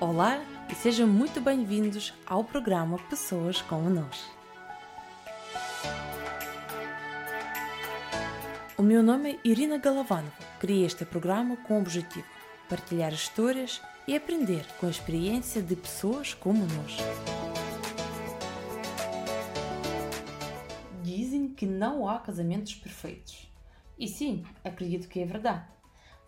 Olá e sejam muito bem-vindos ao programa Pessoas como Nós. O meu nome é Irina Galavanova. Criei este programa com o objetivo de partilhar histórias e aprender com a experiência de pessoas como nós. Dizem que não há casamentos perfeitos. E sim, acredito que é verdade.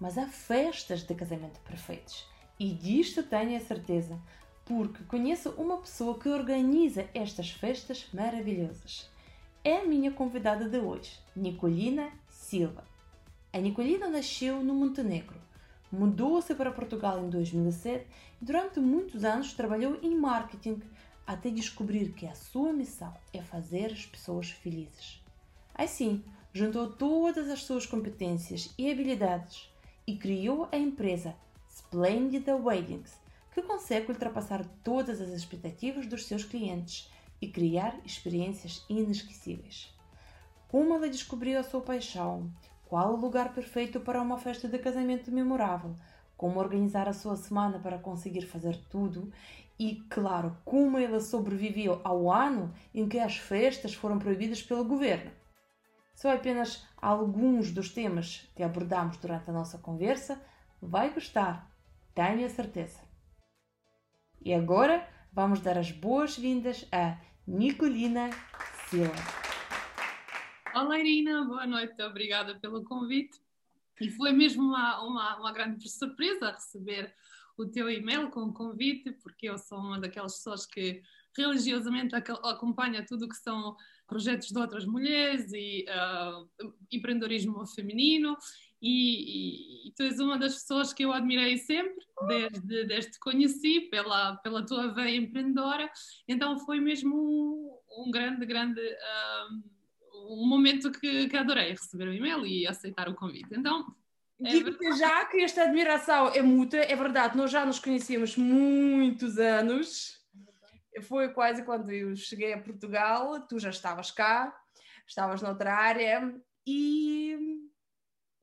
Mas há festas de casamento perfeitos. E disto tenho a certeza, porque conheço uma pessoa que organiza estas festas maravilhosas. É a minha convidada de hoje, Nicolina Silva. A Nicolina nasceu no Montenegro, mudou-se para Portugal em 2007 e durante muitos anos trabalhou em marketing até descobrir que a sua missão é fazer as pessoas felizes. Assim, juntou todas as suas competências e habilidades e criou a empresa Splendida Weddings, que consegue ultrapassar todas as expectativas dos seus clientes e criar experiências inesquecíveis. Como ela descobriu a sua paixão, qual o lugar perfeito para uma festa de casamento memorável, como organizar a sua semana para conseguir fazer tudo e, claro, como ela sobreviveu ao ano em que as festas foram proibidas pelo governo. São apenas alguns dos temas que abordamos durante a nossa conversa. Vai gostar, tenho a certeza. E agora vamos dar as boas-vindas a Nicolina Silva. Olá Irina, boa noite, obrigada pelo convite. E foi mesmo uma, uma, uma grande surpresa receber o teu e-mail com o convite, porque eu sou uma daquelas pessoas que religiosamente acompanha tudo o que são projetos de outras mulheres e uh, empreendedorismo feminino e, e, e, tu és uma das pessoas que eu admirei sempre desde, desde te conheci pela, pela tua veia empreendedora. Então foi mesmo um, um grande, grande uh, um momento que, que adorei receber o e-mail e aceitar o convite. Então é Digo-te já que esta admiração é mútua, é verdade, nós já nos conhecemos muitos anos. Foi quase quando eu cheguei a Portugal, tu já estavas cá, estavas noutra área, e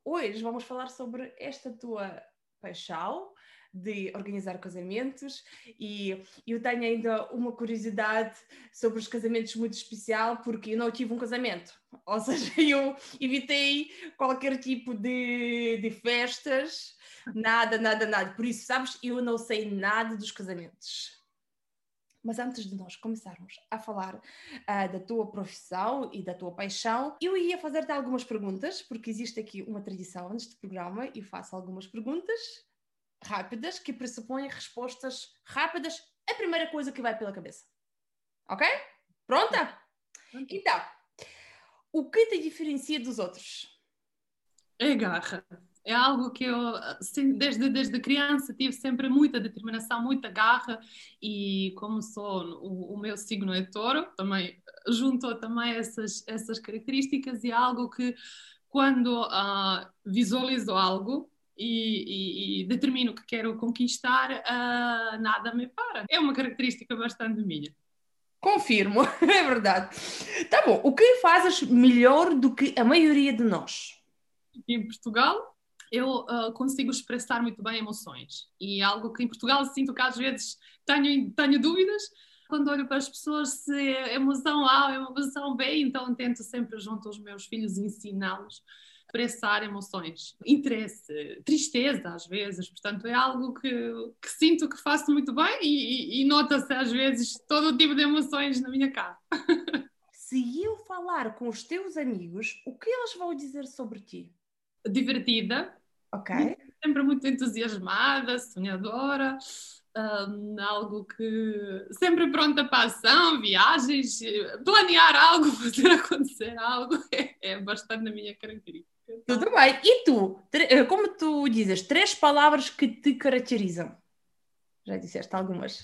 hoje vamos falar sobre esta tua paixão, de organizar casamentos e eu tenho ainda uma curiosidade sobre os casamentos muito especial porque eu não tive um casamento, ou seja, eu evitei qualquer tipo de, de festas, nada, nada, nada. Por isso, sabes, eu não sei nada dos casamentos. Mas antes de nós começarmos a falar uh, da tua profissão e da tua paixão, eu ia fazer-te algumas perguntas, porque existe aqui uma tradição neste programa e faço algumas perguntas rápidas que pressupõem respostas rápidas, a primeira coisa que vai pela cabeça. Ok? Pronta? Então, o que te diferencia dos outros? É garra. É algo que eu, assim, desde, desde criança, tive sempre muita determinação, muita garra, e como sou, o, o meu signo é touro, também juntou também essas, essas características, e é algo que, quando uh, visualizo algo, e, e, e determino que quero conquistar, uh, nada me para. É uma característica bastante minha. Confirmo, é verdade. Tá bom, o que fazes melhor do que a maioria de nós? Em Portugal, eu uh, consigo expressar muito bem emoções. E algo que em Portugal sinto que às vezes tenho, tenho dúvidas. Quando olho para as pessoas, se é emoção A ou é emoção B, então tento sempre junto aos meus filhos ensiná-los expressar emoções, interesse, tristeza às vezes, portanto é algo que, que sinto que faço muito bem e, e, e nota-se às vezes todo o tipo de emoções na minha cara. Se eu falar com os teus amigos, o que eles vão dizer sobre ti? Divertida. Ok. Sempre muito entusiasmada, sonhadora. Um, algo que sempre pronta para ação, viagens, planear algo, fazer acontecer algo, é, é bastante na minha característica. Tudo bem. E tu? Eh, como tu dizes, três palavras que te caracterizam? Já disseste algumas.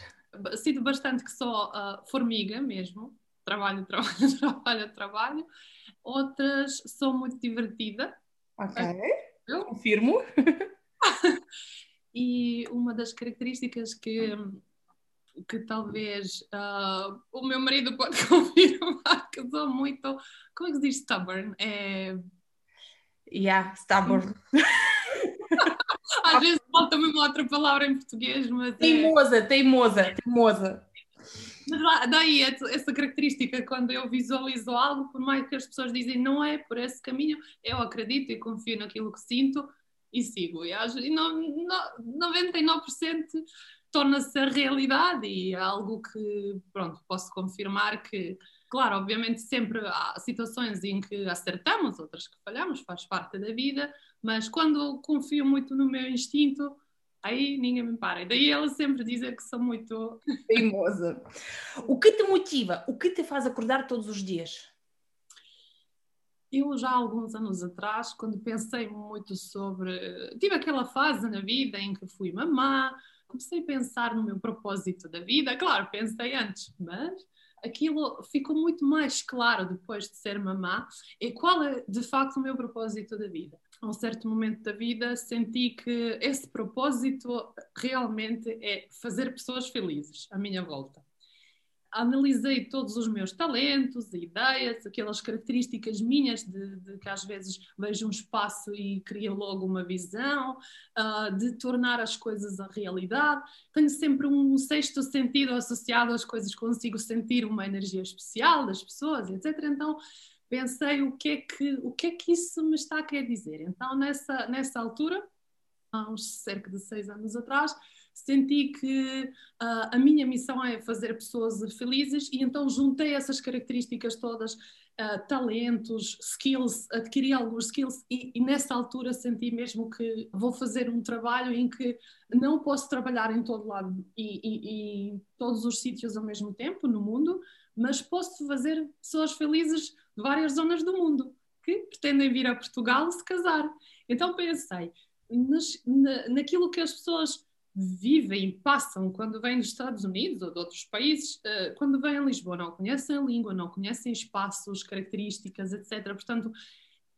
Sinto bastante que sou uh, formiga mesmo. Trabalho, trabalho, trabalho, trabalho. Outras, sou muito divertida. Ok. Eu? Confirmo. e uma das características que que talvez uh, o meu marido pode confirmar que sou muito, como é que se diz stubborn? É Yeah, stubborn. Às vezes falta mesmo outra palavra em português, mas. Teimosa, é... teimosa, teimosa. Mas daí essa característica, quando eu visualizo algo, por mais que as pessoas dizem não é por esse caminho, eu acredito e confio naquilo que sinto e sigo. E, acho, e não, não, 99% torna-se a realidade e é algo que, pronto, posso confirmar que, claro, obviamente sempre há situações em que acertamos, outras que falhamos, faz parte da vida, mas quando confio muito no meu instinto, aí ninguém me para. E daí ela sempre dizer que sou muito teimosa. O que te motiva? O que te faz acordar todos os dias? Eu já há alguns anos atrás, quando pensei muito sobre. Tive aquela fase na vida em que fui mamã, comecei a pensar no meu propósito da vida. Claro, pensei antes, mas aquilo ficou muito mais claro depois de ser mamã e qual é de facto o meu propósito da vida. A um certo momento da vida senti que esse propósito realmente é fazer pessoas felizes à minha volta analisei todos os meus talentos, ideias, aquelas características minhas de, de, que às vezes vejo um espaço e crio logo uma visão, uh, de tornar as coisas a realidade. Tenho sempre um sexto sentido associado às coisas, consigo sentir uma energia especial das pessoas, etc. Então pensei o que é que o que é que isso me está a querer dizer. Então nessa nessa altura, há uns cerca de seis anos atrás senti que uh, a minha missão é fazer pessoas felizes e então juntei essas características todas, uh, talentos, skills, adquiri alguns skills e, e, nessa altura senti mesmo que vou fazer um trabalho em que não posso trabalhar em todo lado e, e, e todos os sítios ao mesmo tempo no mundo, mas posso fazer pessoas felizes de várias zonas do mundo que pretendem vir a Portugal se casar. Então pensei, nas, na, naquilo que as pessoas vivem, passam quando vêm dos Estados Unidos ou de outros países, uh, quando vêm a Lisboa, não conhecem a língua, não conhecem espaços, características, etc. Portanto,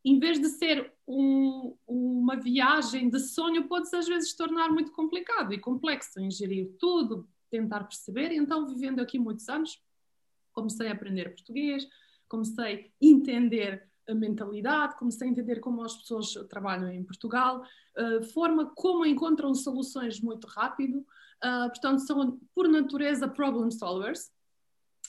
em vez de ser um, uma viagem de sonho, pode-se às vezes tornar muito complicado e complexo em gerir tudo, tentar perceber. Então, vivendo aqui muitos anos, comecei a aprender português, comecei a entender a mentalidade, comecei a entender como as pessoas trabalham em Portugal, uh, forma como encontram soluções muito rápido, uh, portanto, são por natureza problem solvers.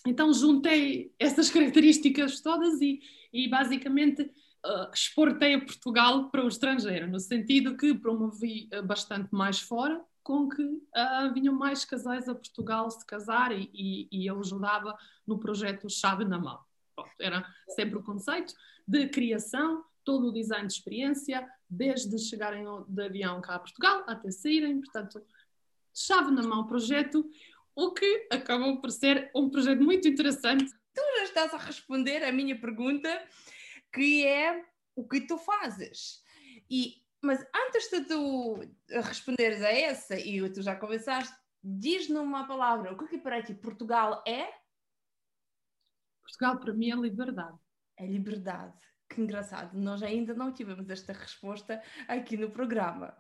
Então, juntei essas características todas e, e basicamente uh, exportei a Portugal para o estrangeiro, no sentido que promovi bastante mais fora, com que uh, vinham mais casais a Portugal se casar e, e, e eu ajudava no projeto Chave na Mão. Pronto, era sempre o conceito de criação, todo o design de experiência, desde chegarem de avião cá a Portugal até saírem, portanto, chave na mão projeto, o que acabou por ser um projeto muito interessante. Tu já estás a responder a minha pergunta, que é o que tu fazes. E, mas antes de tu responderes a essa, e tu já começaste, diz numa palavra, o que, é para ti Portugal é? Portugal para mim é liberdade a liberdade. Que engraçado, nós ainda não tivemos esta resposta aqui no programa.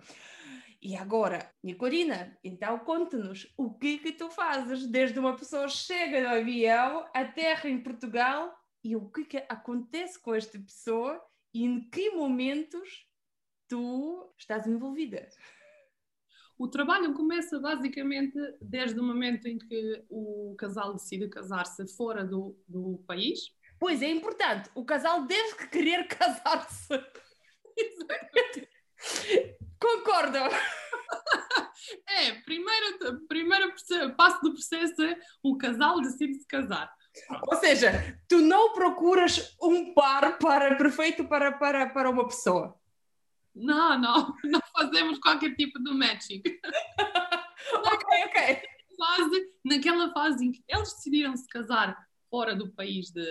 E agora, Nicolina, então conta-nos o que que tu fazes desde uma pessoa chega no avião, aterra em Portugal e o que que acontece com esta pessoa e em que momentos tu estás envolvida? O trabalho começa basicamente desde o momento em que o casal decide casar-se fora do, do país, Pois é importante, o casal deve querer casar-se. Concordo. É, primeiro, primeiro passo do processo é o casal decide se casar. Ou seja, tu não procuras um par para perfeito para, para, para uma pessoa. Não, não, não fazemos qualquer tipo de matching. ok, ok. Fase, naquela fase em que eles decidiram se casar fora do país de,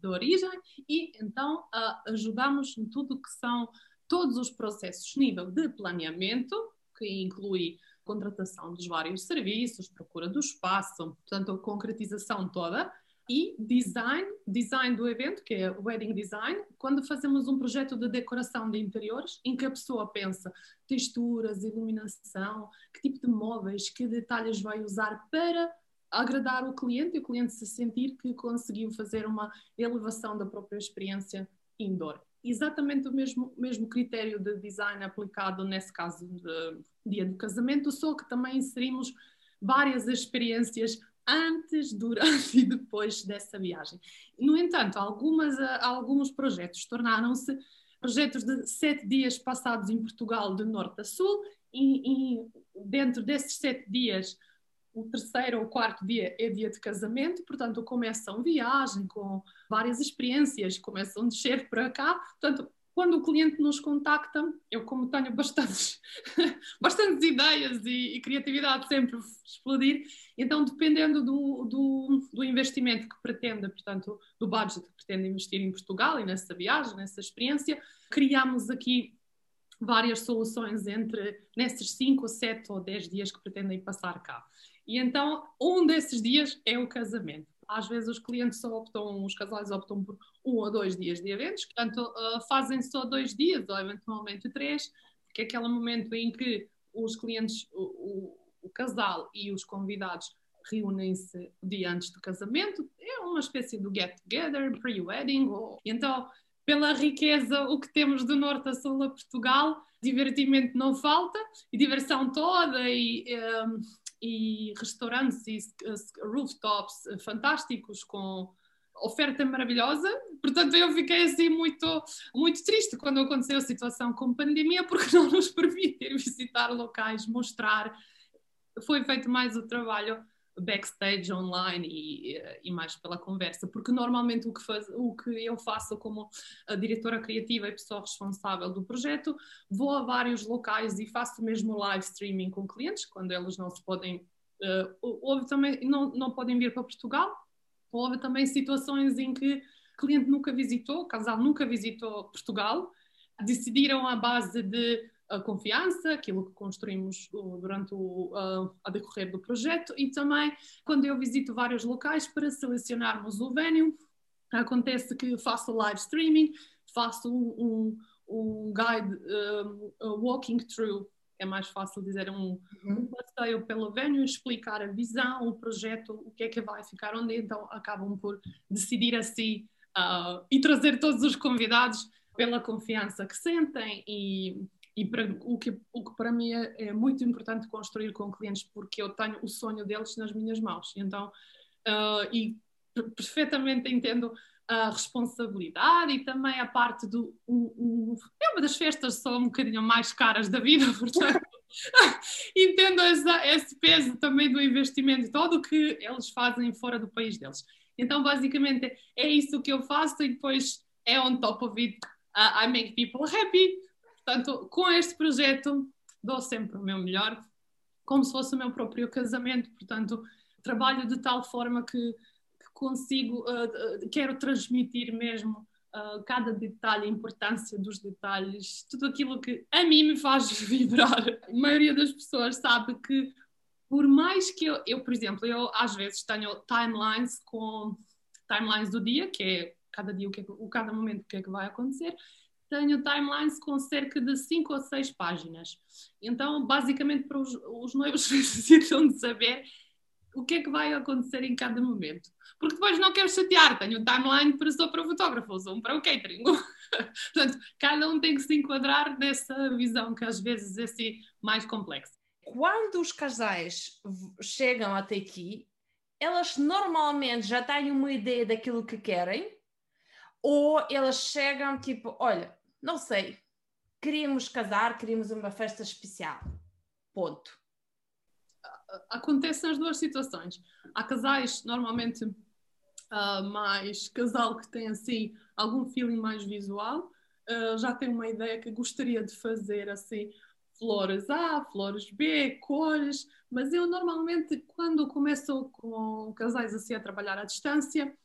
de origem e então uh, ajudamos em tudo que são todos os processos nível de planeamento, que inclui contratação dos vários serviços, procura do espaço, portanto a concretização toda e design, design do evento, que é wedding design, quando fazemos um projeto de decoração de interiores, em que a pessoa pensa texturas, iluminação, que tipo de móveis, que detalhes vai usar para agradar o cliente e o cliente se sentir que conseguiu fazer uma elevação da própria experiência indoor. exatamente o mesmo, mesmo critério de design aplicado nesse caso de dia do casamento, só que também inserimos várias experiências antes, durante e depois dessa viagem. No entanto, algumas, alguns projetos tornaram-se projetos de sete dias passados em Portugal, de norte a sul, e, e dentro desses sete dias o terceiro ou quarto dia é dia de casamento, portanto começam viagem com várias experiências, começam a descer para cá, portanto quando o cliente nos contacta, eu como tenho bastantes, bastantes ideias e, e, criatividade sempre explodir, então dependendo do, do, do, investimento que pretenda, portanto do budget que pretende investir em Portugal e nessa viagem, nessa experiência, criamos aqui várias soluções entre nesses 5, 7 ou 10 dias que pretendem passar cá. E então, um desses dias é o casamento. Às vezes os clientes só optam, os casais optam por um ou dois dias de eventos, portanto uh, fazem só dois dias ou eventualmente três, porque é aquele momento em que os clientes, o, o, o casal e os convidados reúnem-se dia antes do casamento, é uma espécie do get-together, pre-wedding, ou... então pela riqueza o que temos do norte a sul a Portugal, divertimento não falta, e diversão toda, e um, e restaurantes e rooftops fantásticos com oferta maravilhosa. Portanto, eu fiquei assim muito, muito triste quando aconteceu a situação com pandemia, porque não nos permite ir visitar locais, mostrar. Foi feito mais o trabalho backstage online e, e, mais pela conversa, porque normalmente o que, faz, o que eu faço como diretora criativa e pessoa responsável do projeto, vou a vários locais e faço mesmo live streaming com clientes, quando eles não se podem, uh, houve também, não, não podem vir para Portugal, houve também situações em que cliente nunca visitou, casal nunca visitou Portugal, decidiram à base de a confiança, aquilo que construímos durante o a, decorrer do projeto e também quando eu visito vários locais para selecionarmos o venue, acontece que faço live streaming, faço um, um, um guide, um, walking through, é mais fácil dizer um, uhum. um passeio pelo venue, explicar a visão, o projeto, o que é que vai ficar onde, então acabam por decidir assim uh, e trazer todos os convidados pela confiança que sentem e e para, o, que, o que para mim é, é, muito importante construir com clientes, porque eu tenho o sonho deles nas minhas mãos. Então, uh, e perfeitamente entendo a responsabilidade e também a parte do. É uma das festas só um bocadinho mais caras da vida, portanto. entendo essa, esse peso também do investimento, todo o que eles fazem fora do país deles. Então, basicamente, é isso que eu faço e depois é on top of it. Uh, I make people happy Portanto, com este projeto dou sempre o meu melhor, como se fosse o meu próprio casamento. Portanto, trabalho de tal forma que, que consigo, uh, quero transmitir mesmo uh, cada detalhe, a importância dos detalhes, tudo aquilo que a mim me faz vibrar. A maioria das pessoas sabe que, por mais que eu, eu por exemplo, eu às vezes tenho timelines com timelines do dia, que é cada dia o que é, o cada momento o que é que vai acontecer tenho timelines com cerca de 5 ou 6 páginas. Então, basicamente, para os, os noivos necessitam de saber o que é que vai acontecer em cada momento. Porque depois não quero chatear, tenho um timeline para só para fotógrafos, um para o catering. Portanto, cada um tem que se enquadrar nessa visão que às vezes é assim mais complexa. Quando os casais chegam até aqui, elas normalmente já têm uma ideia daquilo que querem ou elas chegam tipo, olha, não sei, queríamos casar, queríamos uma festa especial. Ponto. Acontece nas duas situações. Há casais, normalmente, uh, mais casal que tem assim algum feeling mais visual, uh, já tem uma ideia que gostaria de fazer assim flores A, flores B, cores, mas eu normalmente quando começo com casais assim a trabalhar à distância,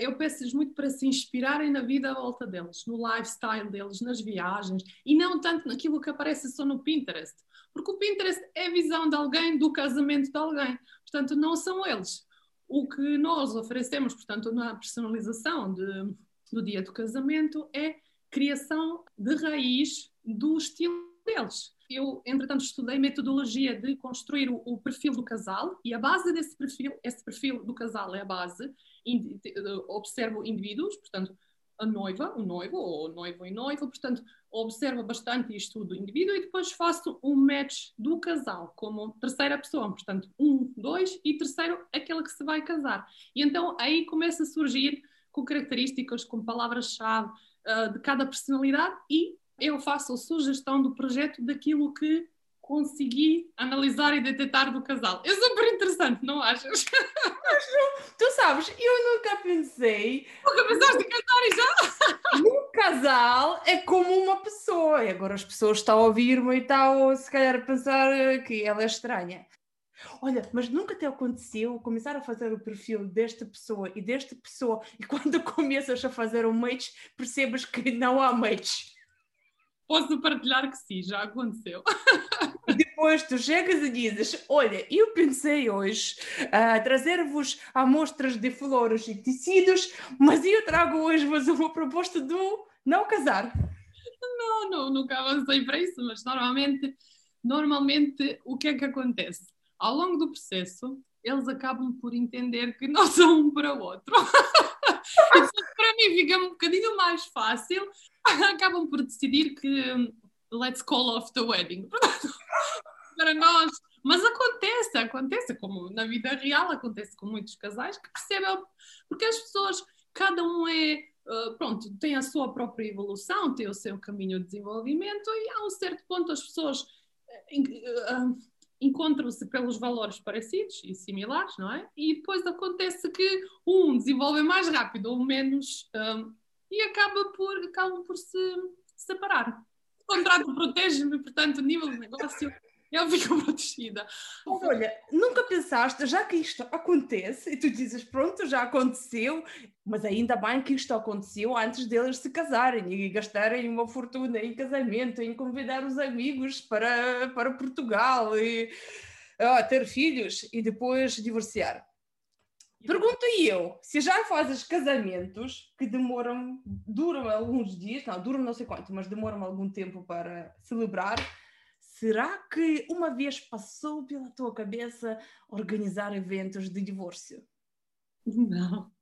eu peço-lhes muito para se inspirarem na vida à volta deles, no lifestyle deles, nas viagens, e não tanto naquilo que aparece só no Pinterest. Porque o Pinterest é a visão de alguém do casamento de alguém. Portanto, não são eles. O que nós oferecemos, portanto, na personalização de, do dia do casamento é criação de raiz do estilo deles. Eu, entretanto, estudei metodologia de construir o, o perfil do casal e a base desse perfil, esse perfil do casal é a base, observo indivíduos, portanto, a noiva, o noivo, ou noivo e noiva, portanto, observo bastante isto do indivíduo e depois faço um match do casal como terceira pessoa, portanto, um, dois e terceiro, aquele que se vai casar. E então aí começa a surgir com características, com palavras-chave uh, de cada personalidade e eu faço a sugestão do projeto daquilo que consegui analisar e detectar do casal. É super interessante, não achas? tu sabes, eu nunca pensei. Nunca pensaste em casar e já? Um casal é como uma pessoa. E agora as pessoas estão a ouvir-me e estão, se calhar, a pensar que ela é estranha. Olha, mas nunca te aconteceu começar a fazer o perfil desta pessoa e desta pessoa e quando começas a fazer o match percebes que não há match? Posso partilhar que sim, já aconteceu. Depois tu chegas e dizes: Olha, eu pensei hoje uh, trazer-vos amostras de flores e tecidos, mas eu trago hoje-vos uma proposta do não casar. Não, não, nunca avancei para isso, mas normalmente, normalmente o que é que acontece? Ao longo do processo, eles acabam por entender que não são um para o outro. para mim fica um bocadinho mais fácil acabam por decidir que hum, let's call off the wedding. para nós. Mas acontece, acontece, como na vida real, acontece com muitos casais que percebem, porque as pessoas, cada um é, uh, pronto, tem a sua própria evolução, tem o seu caminho de desenvolvimento e a um certo ponto as pessoas uh, uh, encontram-se pelos valores parecidos e similares, não é? E depois acontece que um desenvolve mais rápido ou menos um, e acaba por, acabam por se separar. O contrato protege-me, portanto, o nível de negócio eu fico protegida. Olha, nunca pensaste, já que isto acontece, e tu dizes, pronto, já aconteceu, mas ainda bem que isto aconteceu antes deles se casarem e gastarem uma fortuna em casamento, em convidar os amigos para, para Portugal e uh, ter filhos e depois divorciar. Pergunto eu, se já fazes casamentos que demoram, duram alguns dias, não, duram não sei quanto, mas demoram algum tempo para celebrar, será que uma vez passou pela tua cabeça organizar eventos de divórcio? Não.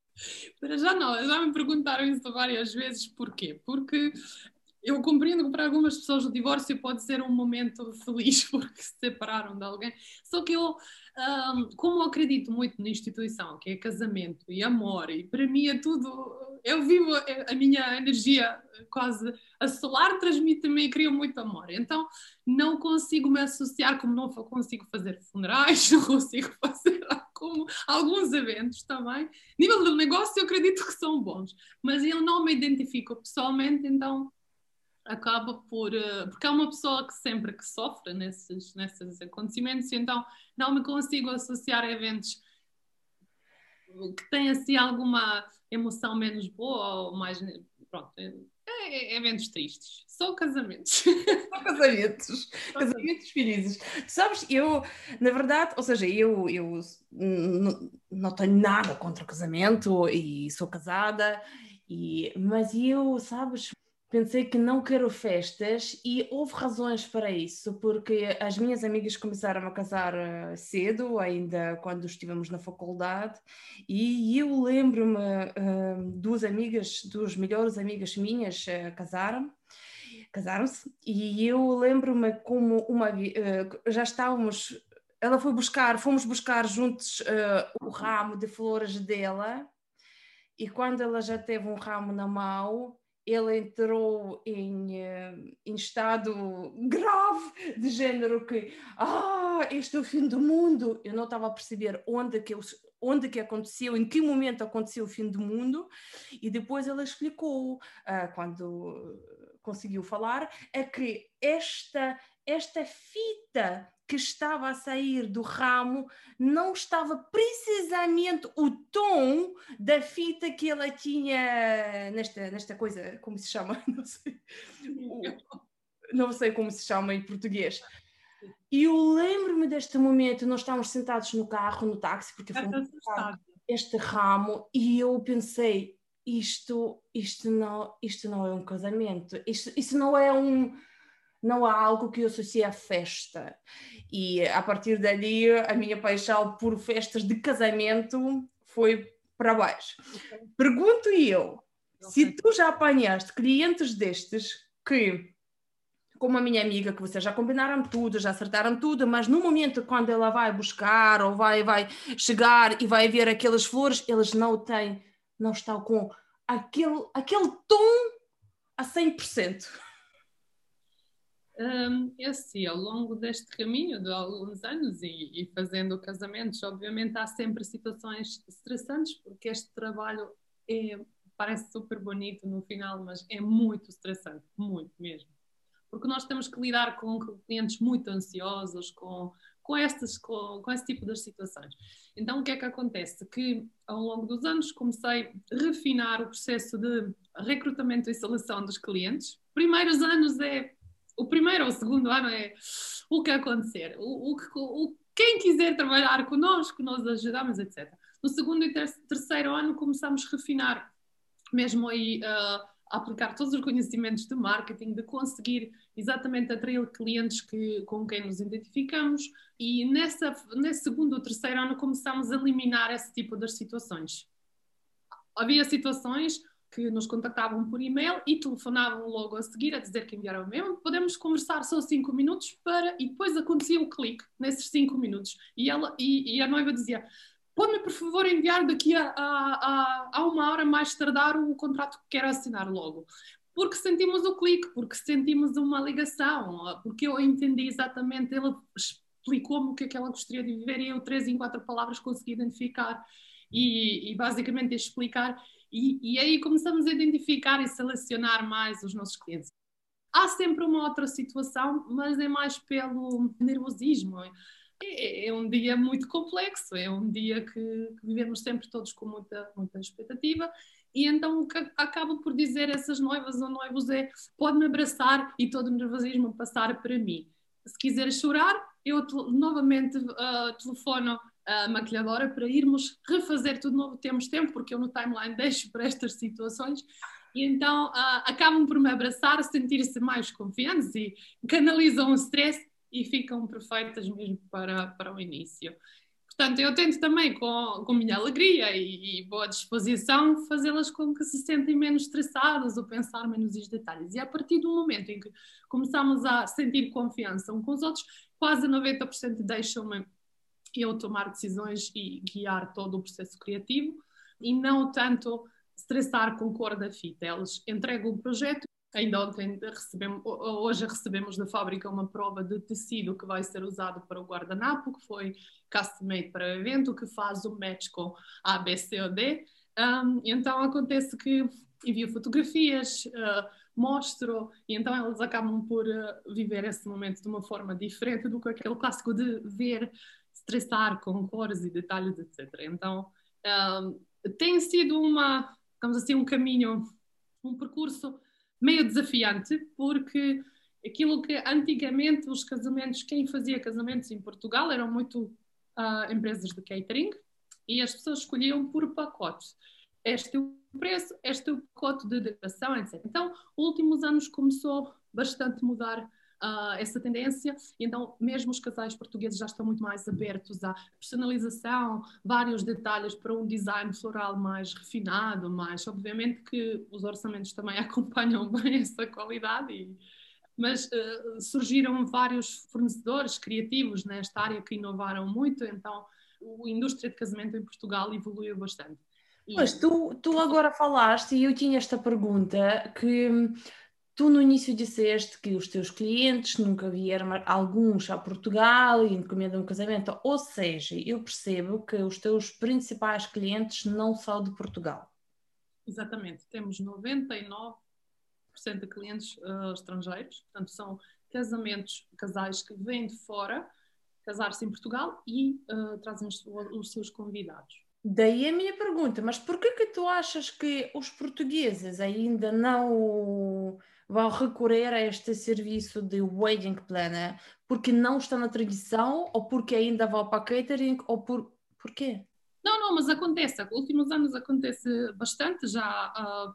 Para já não, já me perguntaram isso várias vezes, porquê? Porque eu compreendo que para algumas pessoas o divórcio pode ser um momento feliz porque se separaram de alguém, só que eu, um, como eu acredito muito na instituição, que é casamento e amor, e para mim é tudo, eu vivo a minha energia quase a solar, transmite-me e cria muito amor, então não consigo me associar, como não consigo fazer funerais, não consigo fazer como alguns eventos também. Nível de negócio eu acredito que são bons, mas eu não me identifico pessoalmente, então acaba por. Uh, porque é uma pessoa que sempre que sofre nesses, nesses acontecimentos, e então não me consigo associar a eventos que têm assim alguma emoção menos boa ou mais. Pronto, é, é, é eventos tristes. Só casamentos. Só casamentos. casamentos felizes. Sabes, eu, na verdade, ou seja, eu, eu não tenho nada contra o casamento e sou casada, e, mas eu, sabes, pensei que não quero festas e houve razões para isso, porque as minhas amigas começaram a casar eh, cedo, ainda quando estivemos na faculdade, e eu lembro-me, uh, duas amigas, duas melhores amigas minhas uh, casaram, casaram-se, e eu lembro-me como uma já estávamos, ela foi buscar, fomos buscar juntos o ramo de flores dela, e quando ela já teve um ramo na mão, ele entrou em, eh, em, estado grave de género que ah, este é o fim do mundo. Eu não estava a perceber onde que, eu, onde que aconteceu, em que momento aconteceu o fim do mundo. E depois ele explicou, uh, quando conseguiu falar, é que esta, esta fita que estava a sair do ramo não estava precisamente o tom da fita que ela tinha nesta, nesta coisa, como se chama? Não sei. Não sei como se chama em português. E eu lembro-me deste momento, nós estávamos sentados no carro, no táxi, porque fomos este ramo, e eu pensei, isto, isto, não, isto não é um casamento, isto, isto não é um não há algo que eu associe à festa. E a partir dali, a minha paixão por festas de casamento foi para baixo. Pergunto eu, Se tu já apanhaste clientes destes que, como a minha amiga, que vocês já combinaram tudo, já acertaram tudo, mas no momento quando ela vai buscar ou vai, vai chegar e vai ver aquelas flores, eles não têm, não estão com aquele, aquele tom a 100%. Um, esse, ao longo deste caminho de alguns anos e, e, fazendo casamentos, obviamente há sempre situações estressantes, porque este trabalho é, parece super bonito no final, mas é muito estressante, muito mesmo. Porque nós temos que lidar com clientes muito ansiosos, com, com, estas, com, com esse tipo de situações. Então, o que é que acontece? Que ao longo dos anos comecei a refinar o processo de recrutamento e seleção dos clientes. Primeiros anos é o primeiro ou o segundo ano é o que acontecer. O, o, o, quem quiser trabalhar connosco, nós ajudamos, etc. No segundo e terceiro ano começamos a refinar, mesmo aí uh, a aplicar todos os conhecimentos de marketing, de conseguir exatamente atrair clientes que, com quem nos identificamos e nessa, nesse segundo ou terceiro ano começamos a eliminar esse tipo de situações. Havia situações que nos contactavam por e-mail e telefonavam logo a seguir a dizer que enviaram o e-mail. Podemos conversar só cinco minutos para e depois acontecia o clique nesses cinco minutos e ela e, e a noiva dizia pode-me por favor enviar daqui a, a, a, a, uma hora mais tardar o contrato que quero assinar logo porque sentimos o clique, porque sentimos uma ligação, porque eu entendi exatamente, ela explicou-me o que é que ela gostaria de viver e eu três em quatro palavras consegui identificar e, e basicamente explicar e, e aí começamos a identificar e selecionar mais os nossos clientes. Há sempre uma outra situação, mas é mais pelo nervosismo. É, é um dia muito complexo, é um dia que, que, vivemos sempre todos com muita, muita expectativa. E então o que acabo por dizer essas noivas ou noivos é: pode-me abraçar e todo o nervosismo passar para mim. Se quiser chorar, eu novamente uh, telefono a maquilhadora para irmos refazer tudo novo. Temos tempo, porque eu no timeline deixo para estas situações. E então uh, acabam por me abraçar, sentir-se mais confiantes e canalizam o stress e ficam perfeitas mesmo para, para o início. Portanto, eu tento também, com, com minha alegria e, e boa disposição, fazê-las com que se sentem menos estressadas ou pensar menos os detalhes. E a partir do momento em que começamos a sentir confiança uns com os outros, quase 90% deixam-me eu tomar decisões e guiar todo o processo criativo e não tanto estressar com cor da fita. Eles entregam o projeto. Ainda ontem recebemos, hoje recebemos da fábrica uma prova de tecido que vai ser usado para o guardanapo, que foi custom made para o evento, que faz o match com A, B, C ou D. Um, então acontece que envio fotografias, uh, mostro, e então eles acabam por uh, viver esse momento de uma forma diferente do que aquele clássico de ver estressar com cores e detalhes, etc. Então, um, tem sido uma, digamos assim, um caminho, um percurso meio desafiante, porque aquilo que antigamente os casamentos, quem fazia casamentos em Portugal eram muito uh, empresas de catering e as pessoas escolhiam por pacote. Este é o preço, este é o pacote de decoração, etc. Então, últimos anos começou bastante a mudar uh, essa tendência, então mesmo os casais portugueses já estão muito mais abertos à personalização, vários detalhes para um design floral mais refinado, mais obviamente que os orçamentos também acompanham bem essa qualidade e, mas uh, surgiram vários fornecedores criativos nesta área que inovaram muito, então a indústria de casamento em Portugal evoluiu bastante. Mas tu, tu agora falaste e eu tinha esta pergunta que Tu no início disseste que os teus clientes nunca vieram, alguns a Portugal e encomendam um casamento, ou seja, eu percebo que os teus principais clientes não são de Portugal. Exatamente, temos 99% de clientes uh, estrangeiros, portanto são casamentos, casais que vêm de fora casar-se em Portugal e uh, trazem os, os seus convidados. Daí a minha pergunta, mas por que que tu achas que os portugueses ainda não vão recorrer a este serviço de wedding planner porque não está na tradição ou porque ainda vão para catering ou por porquê? Não, não, mas acontece. Últimos anos acontece bastante já. Uh,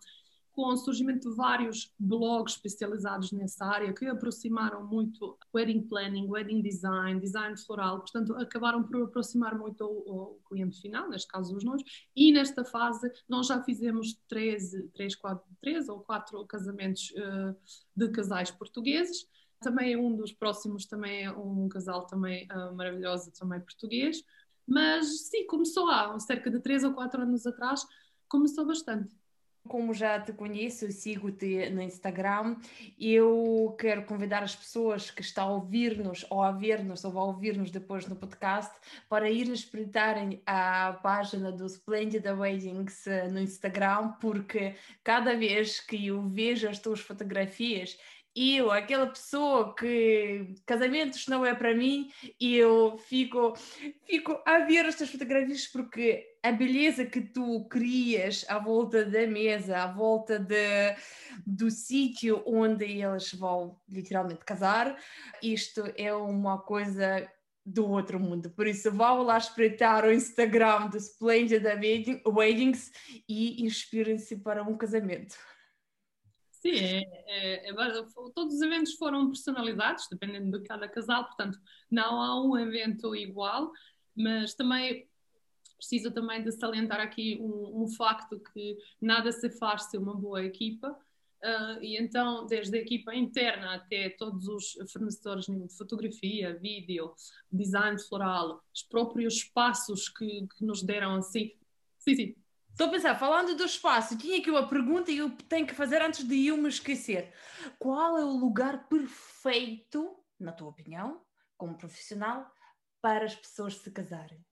com o surgimento de vários blogs especializados nessa área que aproximaram muito wedding planning, wedding design, design floral, portanto acabaram por aproximar muito o, cliente final, neste caso os noivos, e nesta fase nós já fizemos 13, 3, 4, 3 ou 4 casamentos uh, de casais portugueses, também é um dos próximos, também é um casal também uh, maravilhoso, também português, mas sim, começou há cerca de 3 ou 4 anos atrás, começou bastante. Como já te conheço, sigo-te no Instagram, eu quero convidar as pessoas que estão a ouvir-nos ou a ver-nos ou a ouvir-nos depois no podcast para ir espreitarem a página do Splendid Weddings eh, no Instagram, porque cada vez que eu vejo as tuas fotografias eu, aquela pessoa que casamentos não é para mim, e eu fico, fico a ver estas fotografias porque a beleza que tu crias à volta da mesa, à volta de, do sítio onde eles vão literalmente casar, isto é uma coisa do outro mundo. Por isso, vão lá espreitar o Instagram do Splendid Weddings e inspirem-se para um casamento. Sim, é, é, é, todos os eventos foram personalizados, dependendo de cada casal, portanto, não há um evento igual, mas também preciso também de salientar aqui um, um facto que nada se faz sem uma boa equipa, uh, e então, desde a equipa interna até todos os fornecedores de fotografia, vídeo, design floral, os próprios espaços que, que nos deram assim. Sim, sim. Estou a pensar, falando do espaço, tinha aqui uma pergunta e eu tenho que fazer antes de eu me esquecer. Qual é o lugar perfeito, na tua opinião, como profissional, para as pessoas se casarem?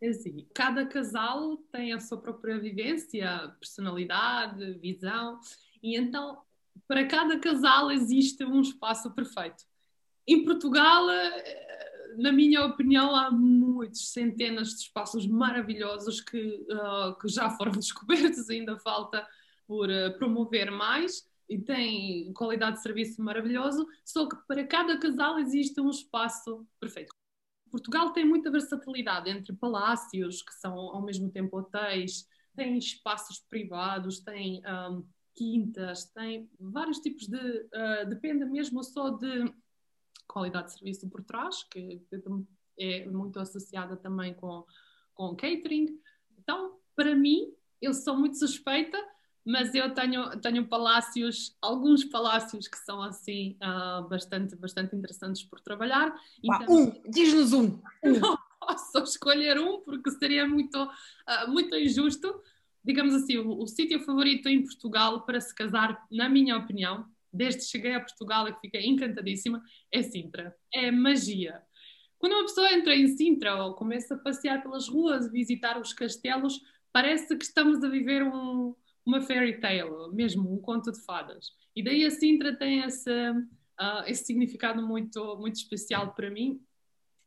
É assim, cada casal tem a sua própria vivência, personalidade, visão, e então para cada casal existe um espaço perfeito. Em Portugal, eh, na minha opinião, há muitos, centenas de espaços maravilhosos que, uh, que já foram descobertos, ainda falta por uh, promover mais e tem qualidade de serviço maravilhoso, só que para cada casal existe um espaço perfeito. Portugal tem muita versatilidade entre palácios, que são ao mesmo tempo hotéis, tem espaços privados, tem um, quintas, tem vários tipos de. Uh, depende mesmo só de qualidade de serviço por trás, que, é muito associada também com, com catering. Então, para mim, eu sou muito suspeita, mas eu tenho, tenho palácios, alguns palácios que são assim uh, bastante, bastante interessantes por trabalhar. Então, um, diz-nos um. Não posso escolher um porque seria muito, uh, muito injusto. Digamos assim, o, o sítio favorito em Portugal para se casar, na minha opinião, desde que cheguei a Portugal e que fiquei encantadíssima, é Sintra. É magia. Quando uma pessoa entra em Sintra ou começa a passear pelas ruas, visitar os castelos, parece que estamos a viver um, uma fairy tale, mesmo um conto de fadas. E daí a Sintra tem esse, uh, esse significado muito, muito especial para mim.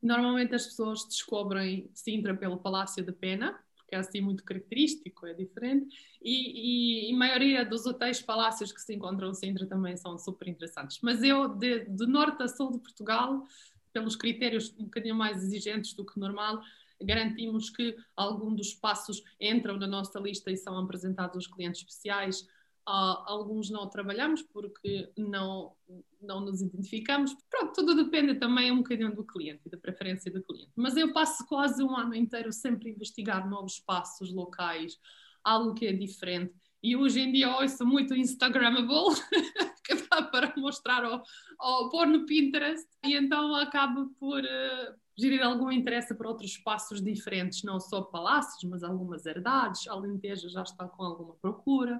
Normalmente as pessoas descobrem Sintra pelo Palácio de Pena, que é assim muito característico, é diferente. E, e, e, a maioria dos hotéis palácios que se encontram em Sintra também são super interessantes. Mas eu, de, de norte a sul de Portugal, pelos critérios um bocadinho mais exigentes do que normal, garantimos que algum dos espaços entram na nossa lista e são apresentados aos clientes especiais. Alguns não trabalhamos porque não, não nos identificamos. Pronto, tudo depende também um bocadinho do cliente e da preferência do cliente. Mas eu passo quase um ano inteiro sempre a investigar novos espaços locais, algo que é diferente. E hoje em dia ouço muito Instagrammable, que dá para mostrar ou, ou pôr no Pinterest, e então acabo por uh, gerir algum interesse por outros espaços diferentes, não só palácios, mas algumas herdades. Alentejo já está com alguma procura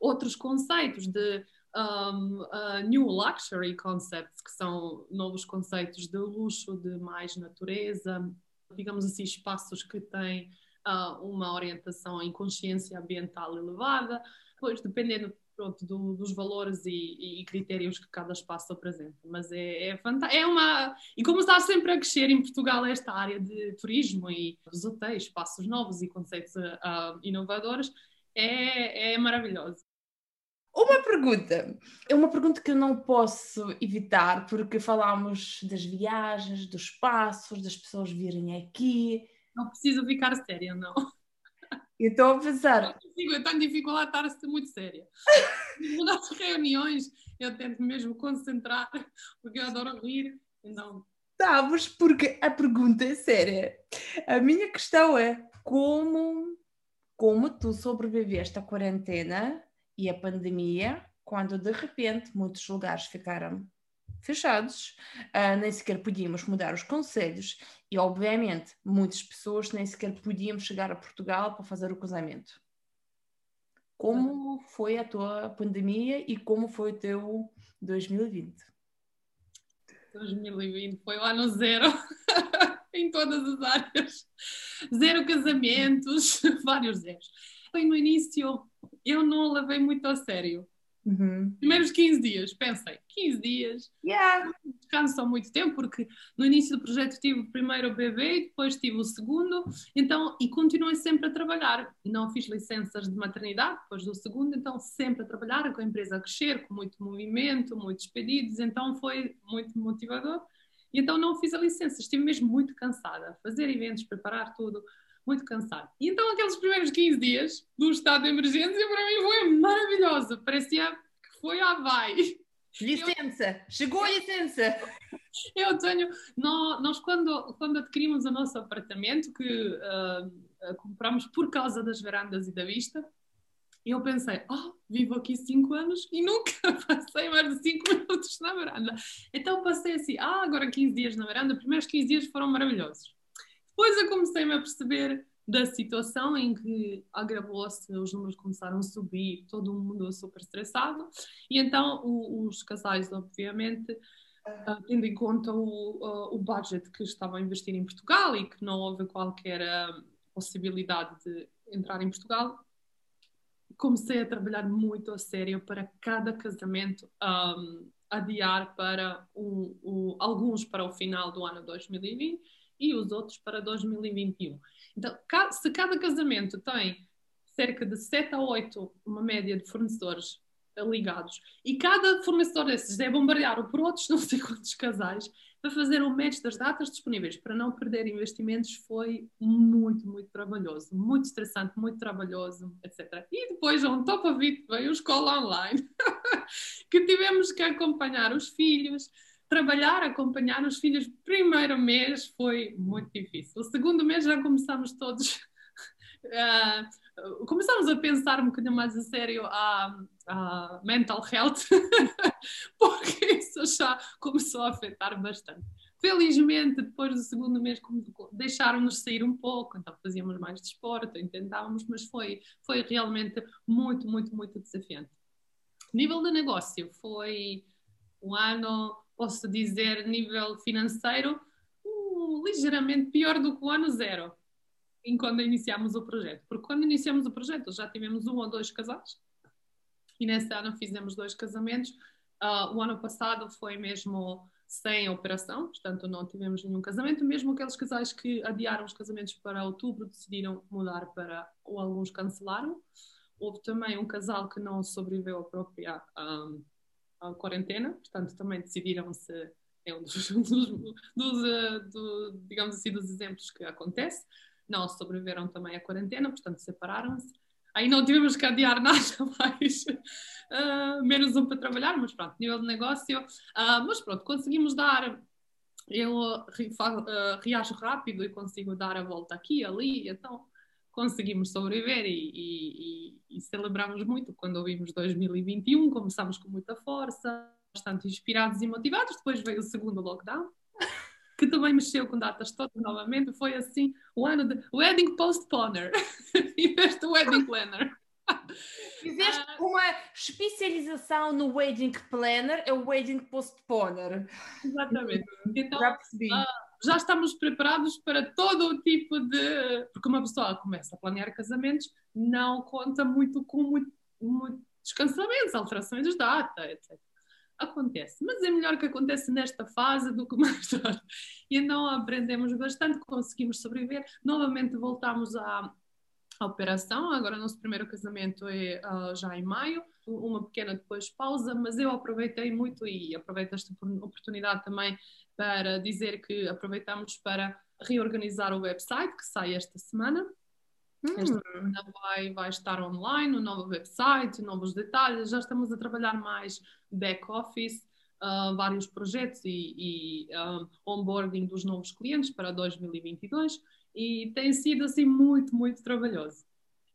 outros conceitos de um, uh, New Luxury Concepts, que são novos conceitos de luxo, de mais natureza, digamos assim, espaços que têm uh, uma orientação em consciência ambiental elevada, pois dependendo pronto, do, dos valores e, e, critérios que cada espaço apresenta. Mas é, é fantástico. É uma... E como está sempre a crescer em Portugal esta área de turismo e os hotéis, espaços novos e conceitos uh, inovadores, é, é maravilhoso. Uma pergunta. É uma pergunta que eu não posso evitar, porque falámos das viagens, dos passos, das pessoas virem aqui. Não preciso ficar séria, não. Eu estou a pensar. Eu tenho dificuldade de estar a ser muito séria. Nas reuniões eu tento mesmo concentrar, porque eu adoro rir. Então... Sabes, porque a pergunta é séria. A minha questão é como, como tu sobreviveste à quarentena e à pandemia quando de repente muitos lugares ficaram fechados, uh, nem sequer podíamos mudar os conselhos e, obviamente, muitas pessoas nem sequer podiam chegar a Portugal para fazer o casamento. Como foi a tua pandemia e como foi o teu 2020? 2020 foi o ano zero em todas as áreas. Zero casamentos, vários zeros. Foi no início, eu não levei muito a sério Uhum. Primeiros 15 dias, pensei, 15 dias. Yeah. Descanso muito tempo, porque no início do projeto tive o primeiro bebê, depois tive o segundo, então, e continuei sempre a trabalhar. Não fiz licenças de maternidade depois do segundo, então sempre a trabalhar, com a empresa a crescer, com muito movimento, muitos pedidos, então foi muito motivador. E então não fiz a licença, estive mesmo muito cansada, fazer eventos, preparar tudo muito cansado. E então aqueles primeiros 15 dias do estado de emergência para mim foi maravilhoso. Parecia que foi a vai. Licença, eu... chegou a licença. Eu tenho, nós, nós quando, quando adquirimos o nosso apartamento, que uh, compramos por causa das varandas e da vista, eu pensei, oh, vivo aqui 5 anos e nunca passei mais de 5 minutos na varanda. Então passei assim, ah, agora 15 dias na varanda, os primeiros 15 dias foram maravilhosos. Depois eu comecei-me a perceber da situação em que agravou-se, os números começaram a subir, todo mundo super estressado, e então o, os casais, obviamente, uh, tendo em conta o, uh, o budget que estavam a investir em Portugal e que não houve qualquer uh, possibilidade de entrar em Portugal, comecei a trabalhar muito a sério para cada casamento um, adiar para um, um, alguns para o final do ano 2020 e os outros para 2021. Então, se cada casamento tem cerca de 7 a 8, uma média de fornecedores ligados, e cada fornecedor desses é bombardeado por outros não sei quantos casais, para fazer um match das datas disponíveis, para não perder investimentos, foi muito, muito trabalhoso, muito estressante, muito trabalhoso, etc. E depois, on top of it, veio a escola online, que tivemos que acompanhar os filhos, trabalhar, acompanhar os filhos, primeiro mês foi muito difícil. O segundo mês já começamos todos. Uh, começamos a pensar um bocadinho mais a sério a, a mental health, porque isso já começou a afetar bastante. Felizmente, depois do segundo mês, deixaram-nos sair um pouco, então fazíamos mais desporto, tentávamos, mas foi, foi realmente muito, muito, muito desafiante. Nível de negócio, foi um ano posso dizer, nível financeiro, um, ligeiramente pior do que o ano zero, em quando iniciámos o projeto. Porque quando iniciamos o projeto já tivemos um ou dois casais, e nesse ano fizemos dois casamentos. Uh, o ano passado foi mesmo sem operação, portanto não tivemos nenhum casamento, mesmo aqueles casais que adiaram os casamentos para outubro decidiram mudar para, ou alguns cancelaram. Houve também um casal que não sobreviveu à própria um, a quarentena, portanto também decidiram-se, é um dos, dos, dos uh, do, digamos assim, dos exemplos que acontece, não sobreviveram também à quarentena, portanto separaram-se. Aí não tivemos que adiar nada mais, uh, menos um para trabalhar, mas pronto, nível de negócio. Uh, mas pronto, conseguimos dar eu uh, reajo rápido e consigo dar a volta aqui ali, então conseguimos sobreviver e, e, e, e celebramos muito quando ouvimos 2021, começamos com muita força, bastante inspirados e motivados, depois veio o segundo lockdown, que também mexeu com datas todas novamente, foi assim o ano de Wedding Postponer, em vez Wedding Planner. Fizeste uh, uma especialização no Wedding Planner, é o Wedding Postponer. Exatamente. Então, Já percebi. Uh, já estamos preparados para todo o tipo de. Porque uma pessoa começa a planear casamentos, não conta muito com muito, muitos cancelamentos, alterações de data, etc. Acontece, mas é melhor que aconteça nesta fase do que mais tarde. E então aprendemos bastante, conseguimos sobreviver. Novamente voltamos à, à operação. Agora, nosso primeiro casamento é uh, já em maio, uma pequena depois pausa, mas eu aproveitei muito e aproveito esta oportunidade também para dizer que aproveitamos para reorganizar o website, que sai esta semana. Esta semana vai, vai estar online, um novo website, novos detalhes. Já estamos a trabalhar mais back-office, uh, vários projetos e, e uh, onboarding dos novos clientes para 2022 e tem sido assim muito, muito trabalhoso.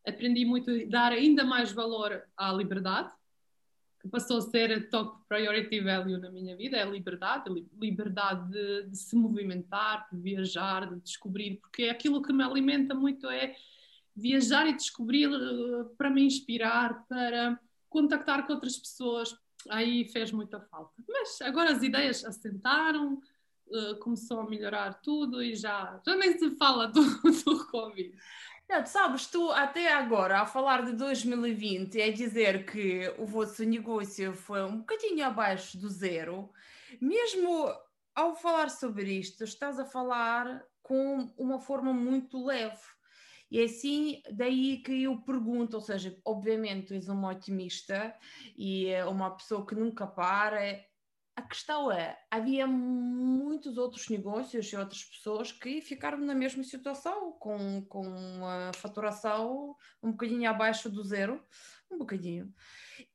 Aprendi muito a dar ainda mais valor à liberdade, passou a ser top priority value na minha vida, é a liberdade, a liberdade de, de se movimentar, de viajar, de descobrir, porque aquilo que me alimenta muito é viajar e descobrir uh, para me inspirar, para contactar com outras pessoas, aí fez muita falta. Mas agora as ideias assentaram, uh, começou a melhorar tudo e já, já nem se fala do, do Covid. Não, tu sabes, tu até agora, a falar de 2020, é dizer que o vosso negócio foi um bocadinho abaixo do zero, mesmo ao falar sobre isto, estás a falar com uma forma muito leve. E é assim, daí que eu pergunto, ou seja, obviamente tu és uma otimista e uma pessoa que nunca para, a questão é, havia muitos outros negócios e outras pessoas que ficaram na mesma situação, com, com a faturação um bocadinho abaixo do zero, um bocadinho.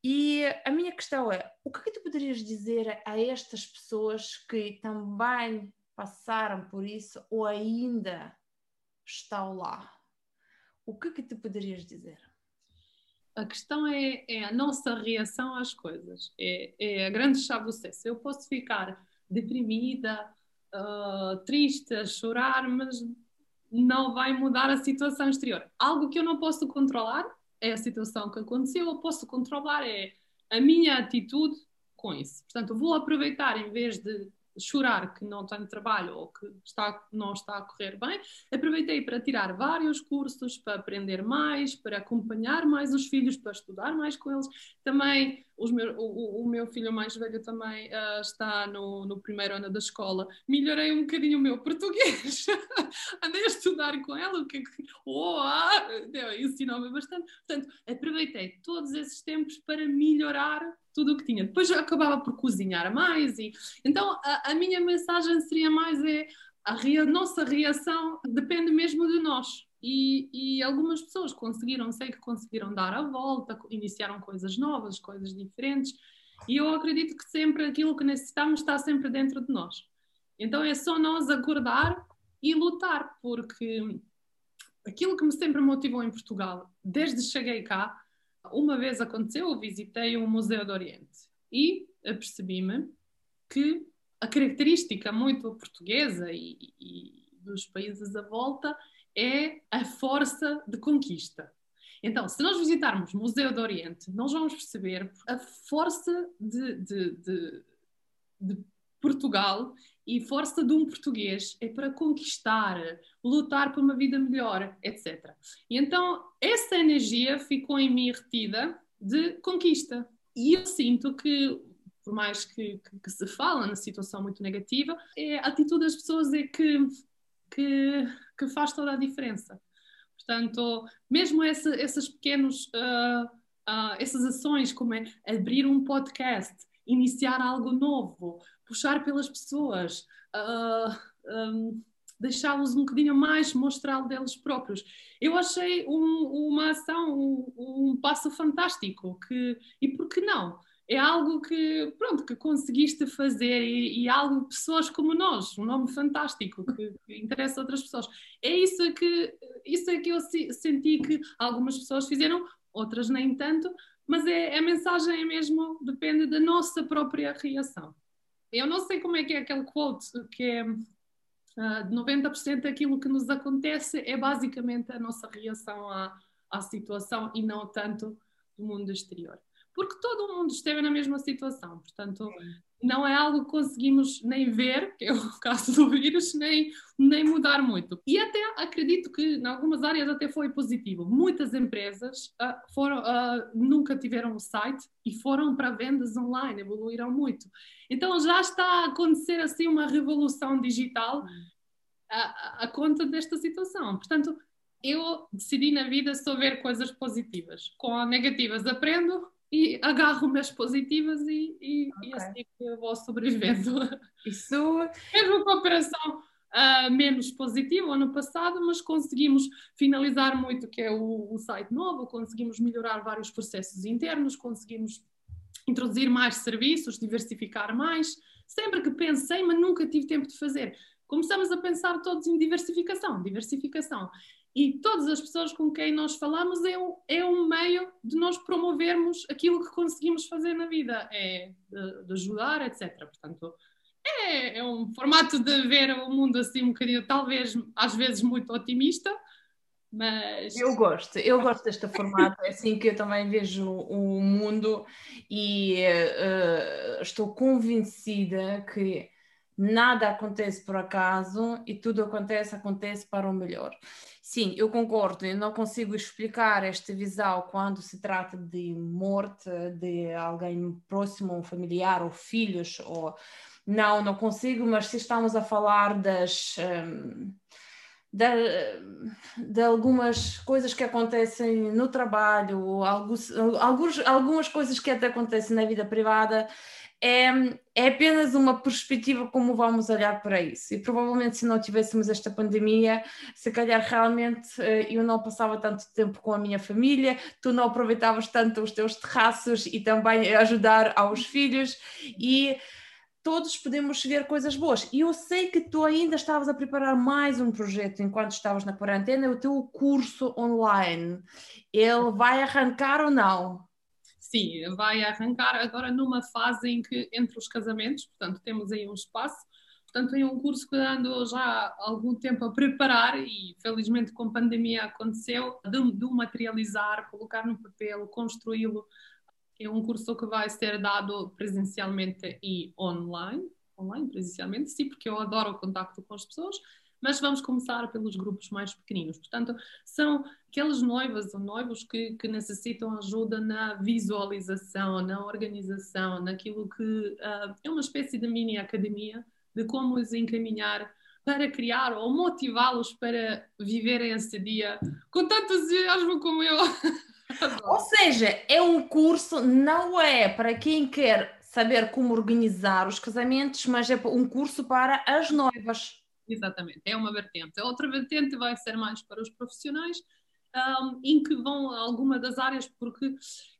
E a minha questão é, o que é que tu poderias dizer a estas pessoas que também passaram por isso ou ainda estão lá? O que é que tu poderias dizer? A questão é, é, a nossa reação às coisas. É, é, a grande chave do sucesso. Eu posso ficar deprimida, uh, triste, a chorar, mas não vai mudar a situação exterior. Algo que eu não posso controlar é a situação que aconteceu, eu posso controlar é a minha atitude com isso. Portanto, vou aproveitar, em vez de chorar que não tenho trabalho ou que está, não está a correr bem, aproveitei para tirar vários cursos, para aprender mais, para acompanhar mais os filhos, para estudar mais com eles. Também o, o, meu filho mais velho também uh, está no, no, primeiro ano da escola. Melhorei um bocadinho o meu português. Andei a estudar com ela, o que é. Oh, ah, ensinou-me bastante. Portanto, aproveitei todos esses tempos para melhorar tudo o que tinha. Depois acabava por cozinhar mais e então a, a minha mensagem seria mais é a rea, nossa reação depende mesmo de nós. E, e, algumas pessoas conseguiram, sei que conseguiram dar a volta, iniciaram coisas novas, coisas diferentes, e eu acredito que sempre aquilo que necessitamos está sempre dentro de nós. Então é só nós acordar e lutar, porque aquilo que me sempre motivou em Portugal, desde cheguei cá, uma vez aconteceu, eu visitei um Museu do Oriente e apercebi-me que a característica muito portuguesa e, e, dos países à volta é a força de conquista. Então, se nós visitarmos o Museu do Oriente, nós vamos perceber a força de, de, de, de Portugal e força de um português é para conquistar, lutar por uma vida melhor, etc. E então essa energia ficou em mim retida de conquista. E eu sinto que, por mais que, que, que se fala na situação muito negativa, é, a atitude das pessoas é que, que, que faz toda a diferença. Portanto, mesmo essa, esses pequenos, uh, uh, essas ações, como é abrir um podcast, iniciar algo novo, puxar pelas pessoas, uh, um, deixá-los um bocadinho mais mostrar deles próprios. Eu achei um, uma ação, um, um, passo fantástico, que, e por que não? É algo que, pronto, que conseguiste fazer e, e algo, pessoas como nós, um nome fantástico que, que, interessa outras pessoas. É isso que, isso é que eu senti que algumas pessoas fizeram, outras nem tanto, mas é, a mensagem é mesmo, depende da nossa própria reação. Eu não sei como é que é aquele quote, que é uh, ah, 90% daquilo que nos acontece é basicamente a nossa reação à, à situação e não tanto do mundo exterior. Porque todo mundo esteve na mesma situação, portanto, não é algo que conseguimos nem ver, que é o caso do vírus, nem, nem mudar muito. E até acredito que em algumas áreas até foi positivo. Muitas empresas uh, foram, uh, nunca tiveram um site e foram para vendas online, evoluíram muito. Então já está a acontecer assim uma revolução digital à conta desta situação. Portanto, eu decidi na vida só ver coisas positivas. Com as negativas aprendo, e agarro-me as positivas e, e, okay. e assim que eu vou sobrevivendo. Isso. Mesmo com a operação, uh, menos positivo ano passado, mas conseguimos finalizar muito, que é o, o site novo, conseguimos melhorar vários processos internos, conseguimos introduzir mais serviços, diversificar mais. Sempre que pensei, mas nunca tive tempo de fazer. Começamos a pensar todos em diversificação, diversificação. E todas as pessoas com quem nós falamos é um, é um meio de nós promovermos aquilo que conseguimos fazer na vida, é de, de ajudar, etc. Portanto, é, é, um formato de ver o mundo assim um bocadinho, talvez às vezes muito otimista, mas... Eu gosto, eu gosto deste formato, é assim que eu também vejo o mundo e uh, estou convencida que nada acontece por acaso e tudo acontece, acontece para o melhor. Sim, eu concordo, eu não consigo explicar esta visão quando se trata de morte de alguém próximo, um familiar ou filhos, ou não, não consigo, mas se estamos a falar das. Um, de, de, algumas coisas que acontecem no trabalho, alguns, alguns, algumas coisas que até acontecem na vida privada, é, é apenas uma perspectiva como vamos olhar para isso. E provavelmente se não tivéssemos esta pandemia, se calhar realmente eh, eu não passava tanto tempo com a minha família, tu não aproveitavas tanto os teus terraços e também ajudar aos filhos e todos podemos ver coisas boas. E eu sei que tu ainda estavas a preparar mais um projeto enquanto estavas na quarentena, o teu curso online. Ele vai arrancar ou não? Sim, vai arrancar agora numa fase em que entre os casamentos, portanto temos aí um espaço, portanto é um curso que ando já há algum tempo a preparar e felizmente com a pandemia aconteceu, de, de materializar, colocar no papel, construí-lo, é um curso que vai ser dado presencialmente e online, online presencialmente, sim, porque eu adoro o contacto com as pessoas, mas vamos começar pelos grupos mais pequeninos. Portanto, são aquelas noivas ou noivos que, que necessitam ajuda na visualização, na organização, naquilo que uh, é uma espécie de mini academia de como os encaminhar para criar ou motivá-los para viverem esse dia com tanto entusiasmo como eu. ou seja, é um curso, não é para quem quer saber como organizar os casamentos, mas é um curso para as noivas. Exatamente, é uma vertente. A outra vertente vai ser mais para os profissionais, um, em que vão alguma das áreas, porque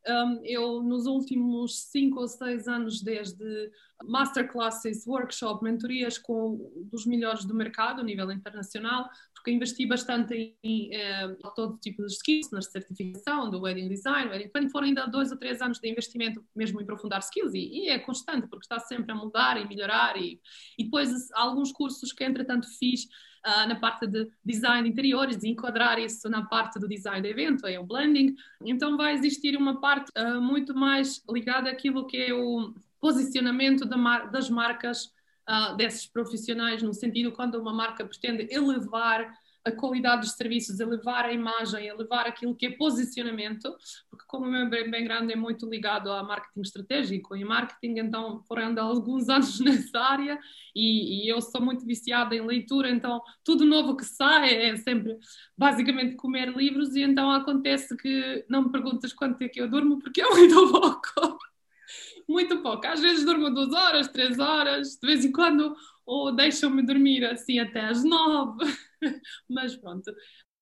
um, eu nos últimos cinco ou seis anos, desde masterclasses, workshop, mentorias com dos melhores do mercado a nível internacional, porque investi bastante em, em todo tipo de skills, na certificação do wedding design, wedding planning, foram ainda dois ou três anos de investimento mesmo em aprofundar skills e, e é constante, porque está sempre a mudar e melhorar e, e depois alguns cursos que entretanto fiz uh, na parte de design de interiores, enquadrar isso na parte do design de evento, é o blending. Então vai existir uma parte uh, muito mais ligada àquilo que é o posicionamento da mar das marcas uh, desses profissionais, no sentido quando uma marca pretende elevar a qualidade dos serviços, elevar a imagem, elevar aquilo que é posicionamento, porque como o meu bem, bem grande é muito ligado a marketing estratégico e marketing, então foram alguns anos nessa área e, e, eu sou muito viciada em leitura, então tudo novo que sai é sempre basicamente comer livros e então acontece que não me perguntas quanto é que eu durmo porque eu muito pouco. Muito pouco. Às vezes durmo duas horas, três horas, de vez em quando, ou deixam-me dormir assim até às nove. Mas pronto.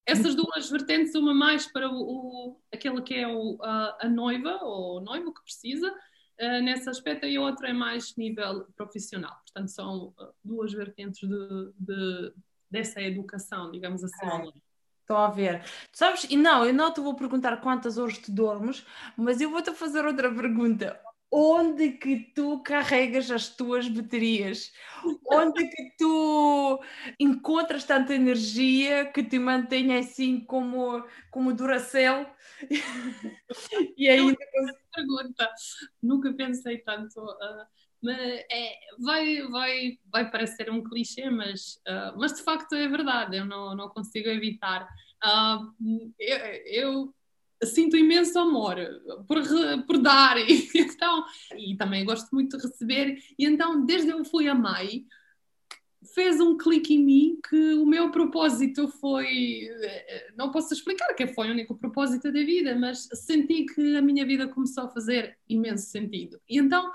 Essas duas vertentes, uma mais para o, o aquele que é o, a, a, noiva ou o noivo que precisa, uh, nesse aspecto, e a outra é mais nível profissional. Portanto, são uh, duas vertentes de, de, dessa educação, digamos assim. É. A ver. Tu sabes, e não, eu não te vou perguntar quantas horas tu dormes, mas eu vou-te fazer outra pergunta onde que tu carregas as tuas baterias? Onde que tu encontras tanta energia que te mantém assim como, como Duracell? e ainda... Pergunta, nunca pensei tanto... Uh, mas é, vai, vai, vai parecer um clichê, mas, uh, mas de facto é verdade, eu não, não consigo evitar. Uh, eu, eu sinto imenso amor por, por dar e, então, e também gosto muito de receber e então desde eu fui a mãe fez um clique em mim que o meu propósito foi não posso explicar que foi o único propósito da vida mas senti que a minha vida começou a fazer imenso sentido e então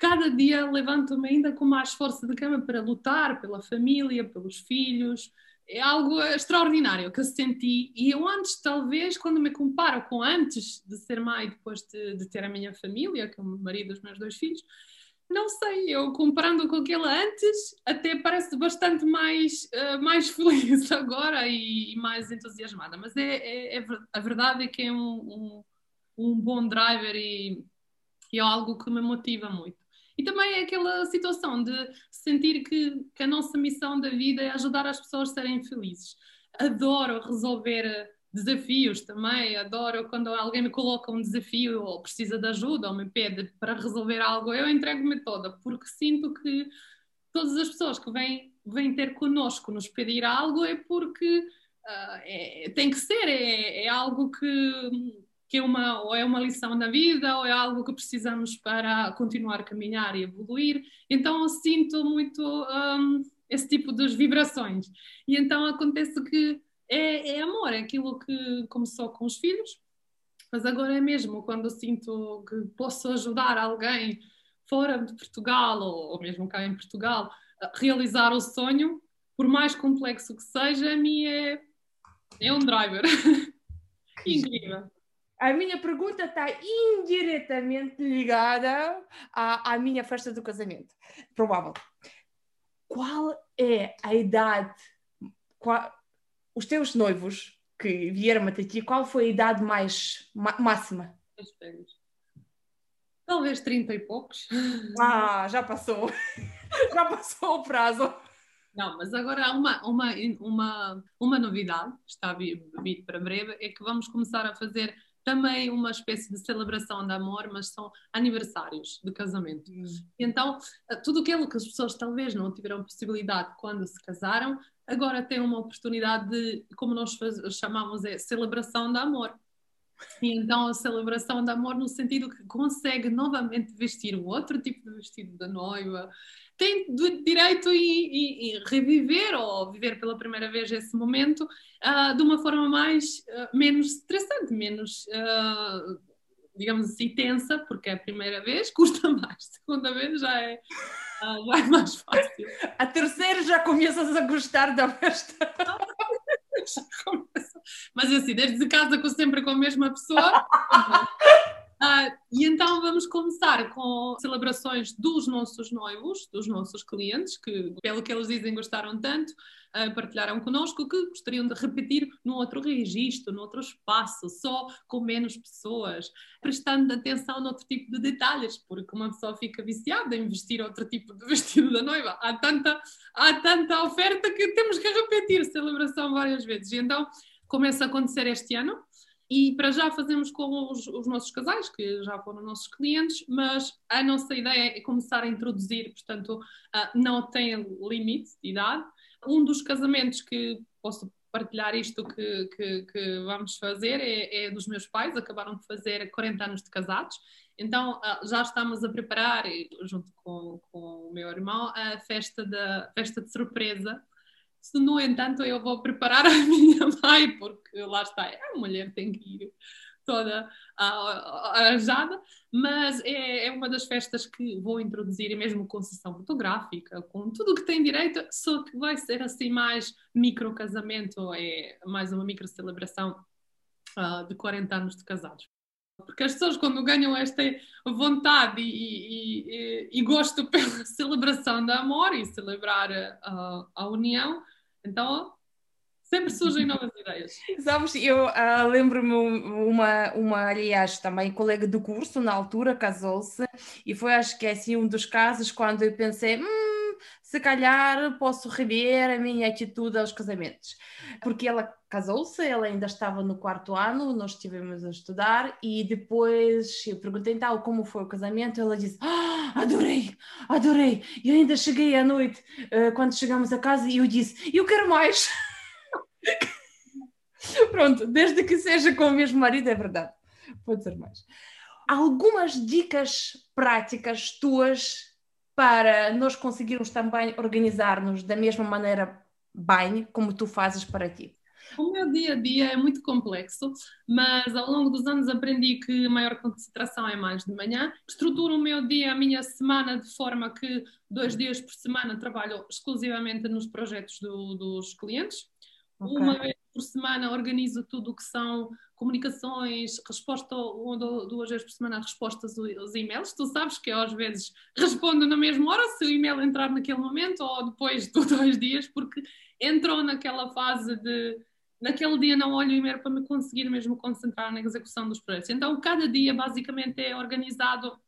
cada dia levanto-me ainda com mais força de cama para lutar pela família, pelos filhos. É algo extraordinário que eu senti. E eu antes, talvez, quando me comparo com antes de ser mãe, depois de, de ter a minha família, que é o meu marido e os meus dois filhos, não sei, eu comparando com aquele antes, até parece bastante mais, uh, mais feliz agora e, e, mais entusiasmada. Mas é, é, é, a verdade é que é um, um, um bom driver e, e é algo que me motiva muito. E também é aquela situação de sentir que, que a nossa missão da vida é ajudar as pessoas a serem felizes. Adoro resolver desafios também, adoro quando alguém me coloca um desafio ou precisa de ajuda ou me pede para resolver algo, eu entrego-me toda, porque sinto que todas as pessoas que vêm, vêm ter connosco nos pedir algo é porque uh, é, tem que ser, é, é algo que, que é uma, ou é uma lição da vida ou é algo que precisamos para continuar a caminhar e evoluir. Então eu sinto muito um, esse tipo de vibrações. E então acontece que é, é amor, é aquilo que começou com os filhos, mas agora é mesmo quando eu sinto que posso ajudar alguém fora de Portugal ou, ou mesmo cá em Portugal a realizar o sonho, por mais complexo que seja, a mim é, é um driver. Incrível. A minha pergunta está indiretamente ligada à, à minha festa do casamento. Provável. Qual é a idade? Qual, os teus noivos que vieram até ti, qual foi a idade mais máxima? Talvez 30 e poucos. Ah, já passou. já passou o prazo. Não, mas agora há uma, uma, uma, uma novidade, está a vir, para breve, é que vamos começar a fazer também uma espécie de celebração de amor, mas são aniversários de casamento. Hum. Então, tudo aquilo que as pessoas talvez não tiveram possibilidade quando se casaram, agora têm uma oportunidade de, como nós chamamos, é celebração de amor. E então a celebração de amor no sentido que consegue novamente vestir um outro tipo de vestido da noiva, tem direito e, e, reviver ou viver pela primeira vez esse momento uh, de uma forma mais uh, menos estressante, menos uh, digamos assim tensa, porque é a primeira vez custa mais, a segunda vez já é já é mais fácil. A terceira já começas a gostar da festa. Mas assim, desde casa sempre com a mesma pessoa. Uh, e então vamos começar com celebrações dos nossos noivos, dos nossos clientes, que, pelo que eles dizem, gostaram tanto, uh, partilharam connosco que gostariam de repetir num outro registro, num outro espaço, só com menos pessoas, prestando atenção noutro tipo de detalhes, porque uma pessoa fica viciada em vestir outro tipo de vestido da noiva. Há tanta, há tanta oferta que temos que repetir celebração várias vezes. E então começa a acontecer este ano e para já fazemos com os, os, nossos casais, que já foram nossos clientes, mas a nossa ideia é começar a introduzir, portanto, uh, não tem limite de idade. Um dos casamentos que posso partilhar isto que, que, que vamos fazer é, é, dos meus pais, acabaram de fazer 40 anos de casados, então uh, já estamos a preparar, junto com, com o meu irmão, a festa, da, festa de surpresa se, no entanto, eu vou preparar a minha mãe, porque lá está, a mulher tem que ir toda arranjada, mas é, é, uma das festas que vou introduzir, mesmo com sessão fotográfica, com tudo o que tem direito, só que vai ser assim mais micro casamento, é mais uma micro celebração uh, de 40 anos de casados. Porque as pessoas, quando ganham esta vontade e, e, e, e gosto pela celebração do amor e celebrar a, a união, então sempre surgem novas ideias. Sabes, eu uh, lembro-me uma, uma, aliás, também colega do curso, na altura, casou-se, e foi, acho que é assim, um dos casos quando eu pensei, hum, se calhar posso rever a minha atitude aos casamentos. Porque ela casou-se, ela ainda estava no quarto ano, nós estivemos a estudar, e depois eu perguntei então como foi o casamento, ela disse, ah, adorei, adorei, e ainda cheguei à noite, uh, quando chegamos a casa, e eu disse, eu quero mais. Pronto, desde que seja com o mesmo marido, é verdade. Pode ser mais. Algumas dicas práticas tuas para nós conseguirmos também organizar-nos da mesma maneira bem como tu fazes para ti. O meu dia a dia é muito complexo, mas ao longo dos anos aprendi que a maior concentração é mais de manhã. Estruturo o meu dia, a minha semana, de forma que dois dias por semana trabalho exclusivamente nos projetos do, dos clientes. Okay. Uma vez por semana organizo tudo o que são comunicações, resposta uma ou duas vezes por semana respostas aos e-mails. Tu sabes que eu às vezes respondo na mesma hora se o e-mail entrar naquele momento ou depois de dois dias, porque entrou naquela fase de naquele dia não olho o e-mail para me conseguir mesmo concentrar na execução dos projetos. Então, cada dia basicamente é organizado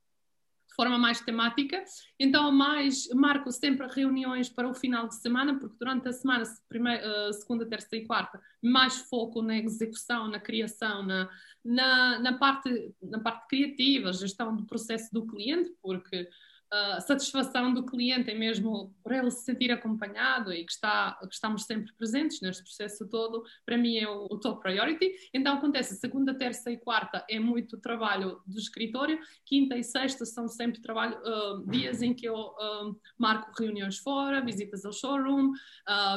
de forma mais temática. Então, mais marco sempre reuniões para o final de semana, porque durante a semana, primeira, uh, segunda, terça e quarta, mais foco na execução, na criação, na, na, na, parte, na parte criativa, gestão do processo do cliente, porque a satisfação do cliente é mesmo por ele se sentir acompanhado e que, está, que estamos sempre presentes neste processo todo, para mim é o, o, top priority. Então acontece, segunda, terça e quarta é muito trabalho do escritório, quinta e sexta são sempre trabalho, uh, dias em que eu uh, marco reuniões fora, visitas ao showroom,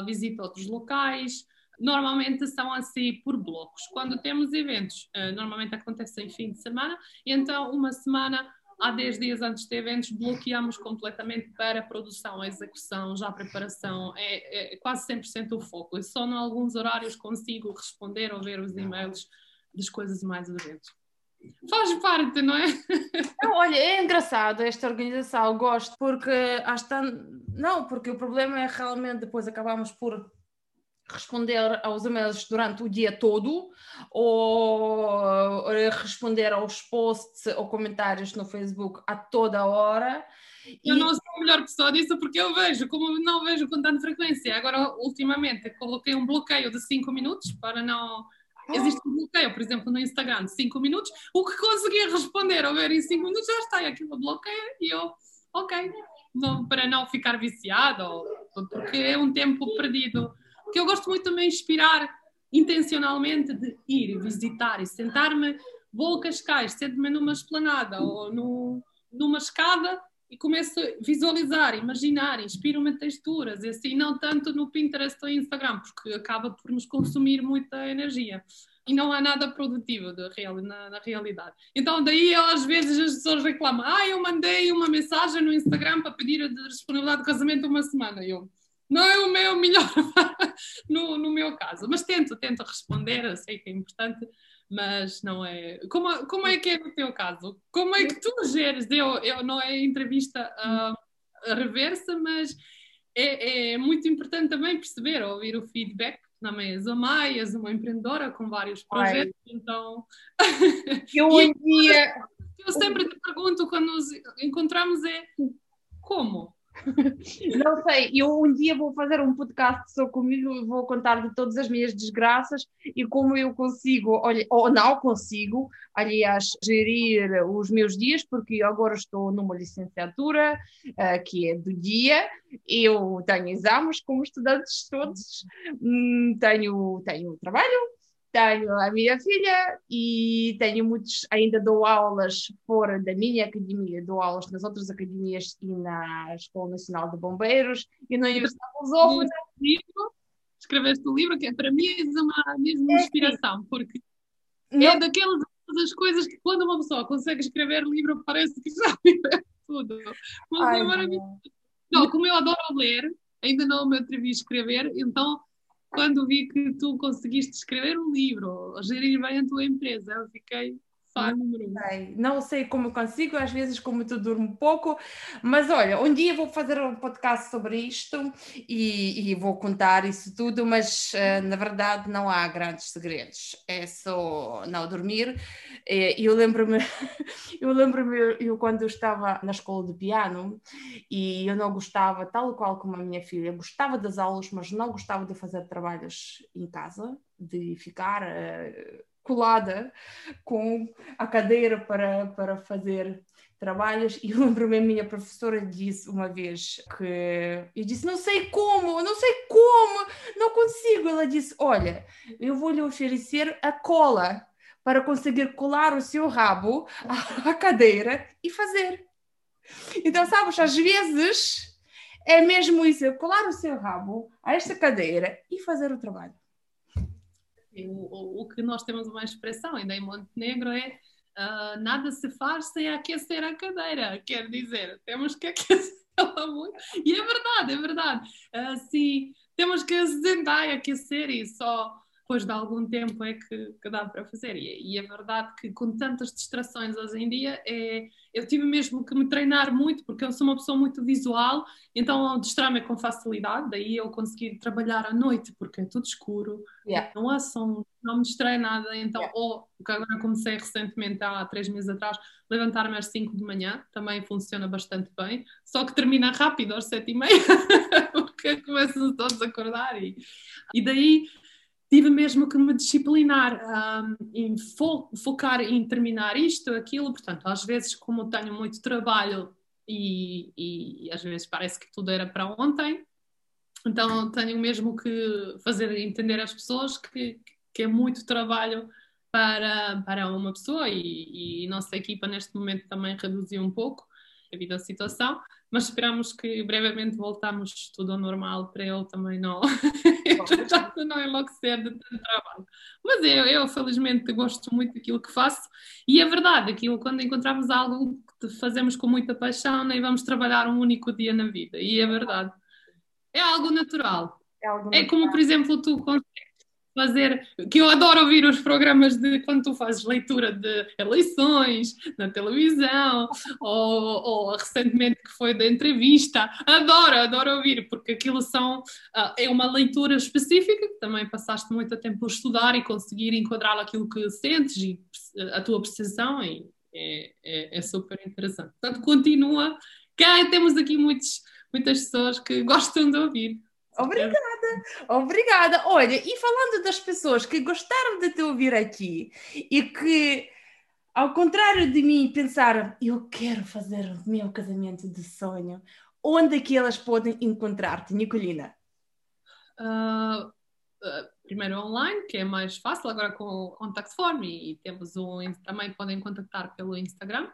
visito outros locais, normalmente são assim por blocos. Quando temos eventos, normalmente acontecem em fim de semana, então uma semana há 10 dias antes de eventos bloqueamos completamente para a produção, a execução, já a preparação, é, é quase 100% o foco. E só em alguns horários consigo responder ou ver os e-mails das coisas mais urgentes. Faz parte, não é? Não, olha, é engraçado esta organização, gosto, porque hasta não, porque o problema é realmente depois acabamos por responder aos e-mails durante o dia todo ou responder aos posts ou comentários no Facebook a toda hora. Eu e... não sou a melhor pessoa disso porque eu vejo, como não vejo com tanta frequência. Agora, ultimamente, coloquei um bloqueio de 5 minutos para não. Existe um bloqueio, por exemplo, no Instagram de 5 minutos. O que conseguia responder ou ver em 5 minutos já está, e aquilo bloqueia e eu, ok, não, para não ficar viciado, porque é um tempo perdido que eu gosto muito também de inspirar intencionalmente de ir visitar e sentar-me, vou a Cascais, sento-me numa esplanada ou no, numa escada e começo a visualizar, imaginar, inspiro-me texturas, e assim, não tanto no Pinterest ou Instagram, porque acaba por nos consumir muita energia. E não há nada produtivo na, na, realidade. Então, daí às vezes as pessoas reclamam: Ah, eu mandei uma mensagem no Instagram para pedir a disponibilidade de casamento uma semana. Eu, não é o meu melhor no, no meu caso, mas tento, tento responder, sei que é importante, mas não é. Como, como é que é no teu caso? Como é que tu geres? Eu, eu não é entrevista uh, reversa, mas é, é, muito importante também perceber, ouvir o feedback. Também és uma és uma empreendedora com vários projetos, Ai. então. Eu um dia. Eu sempre te pergunto quando nos encontramos é como? Não sei, eu um dia vou fazer um podcast só comigo vou contar de todas as minhas desgraças e como eu consigo, ou não consigo, aliás, gerir os meus dias, porque agora estou numa licenciatura uh, que é do dia, eu tenho exames como estudantes todos, hum, tenho, tenho trabalho, tenho a minha filha e tenho muitos, ainda dou aulas fora da minha academia, dou aulas nas outras academias e na Escola Nacional de Bombeiros e na Universidade Lusófona. Escreveste o livro, que é, para mim é uma mesma é inspiração, porque não. é daquelas das coisas que quando uma pessoa consegue escrever livro parece que já vive tudo. Mas Ai, é maravilhoso. Não, como eu adoro ler, ainda não me atrevi a escrever, então quando vi que tu conseguiste escrever um livro, gerir bem a tua empresa, eu fiquei um. Sei. Não sei como consigo, às vezes como tu durmo pouco, mas olha, um dia vou fazer um podcast sobre isto e, e vou contar isso tudo, mas uh, na verdade não há grandes segredos, é só não dormir. E eu lembro-me, eu lembro-me, eu quando eu estava na escola de piano e eu não gostava, tal qual como a minha filha, gostava das aulas, mas não gostava de fazer trabalhos em casa, de ficar... Uh, colada com a cadeira para, para fazer trabalhos e lembro-me minha professora disse uma vez que eu disse não sei como, não sei como, não consigo. Ela disse olha, eu vou lhe oferecer a cola para conseguir colar o seu rabo à cadeira e fazer. Então, sabes, às vezes é mesmo isso, colar o seu rabo a esta cadeira e fazer o trabalho. O, o, que nós temos uma expressão ainda em Montenegro é uh, nada se faz sem aquecer a cadeira. Quer dizer, temos que aquecê-la muito. E é verdade, é verdade. Assim, temos que sentar e aquecer e só depois de algum tempo é que, que dá para fazer. E, e, é verdade que com tantas distrações hoje em dia, é, eu tive mesmo que me treinar muito, porque eu sou uma pessoa muito visual, então distrai-me com facilidade, daí eu consegui trabalhar à noite, porque é tudo escuro, yeah. não há som, não me distrai nada, então, yeah. ou o que agora comecei recentemente, há três meses atrás, levantar-me às 5 de manhã, também funciona bastante bem, só que termina rápido às 7 e meia, porque começam todos a acordar e, e daí tive mesmo que me disciplinar um, em fo focar em terminar isto, aquilo, portanto, às vezes como tenho muito trabalho e, e, às vezes parece que tudo era para ontem, então tenho mesmo que fazer entender às pessoas que, que é muito trabalho para, para uma pessoa e, e nossa equipa neste momento também reduziu um pouco devido à situação, mas esperamos que brevemente voltamos tudo ao normal para eu também não, não enlouquecer de tanto trabalho. Mas eu, eu, felizmente, gosto muito daquilo que faço e é verdade, aquilo quando encontramos algo que fazemos com muita paixão, nem vamos trabalhar um único dia na vida, e é verdade. É algo natural. É, algo natural. é como, por exemplo, tu consegues fazer, que eu adoro ouvir os programas de quando tu fazes leitura de eleições na televisão, ou, ou recentemente que foi da entrevista, adoro, adoro ouvir, porque aquilo são, uh, é uma leitura específica, que também passaste muito tempo a estudar e conseguir enquadrar aquilo que sentes e a tua percepção, e é, é, é super interessante. Portanto, continua, cá temos aqui muitos, muitas pessoas que gostam de ouvir. Obrigada, obrigada. Olha, e falando das pessoas que gostaram de te ouvir aqui e que, ao contrário de mim, pensaram, eu quero fazer o meu casamento de sonho, onde é que elas podem encontrar-te, Nicolina? Uh, uh, primeiro online, que é mais fácil, agora com o contact form, e, e temos um, também podem contactar pelo Instagram.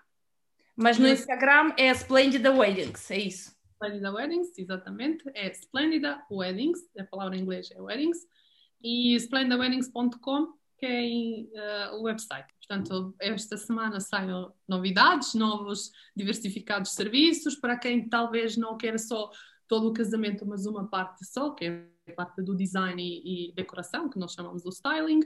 Mas no Instagram é Splendid Weddings, é isso? Splendida Weddings, exatamente. É Splendida Weddings, a palavra em inglês é Weddings, e splendidaweddings.com, que é em, uh, o website. Portanto, esta semana saem novidades, novos diversificados serviços para quem talvez não queira só todo o casamento, mas uma parte só, que é a parte do design e, e decoração, que nós chamamos do styling,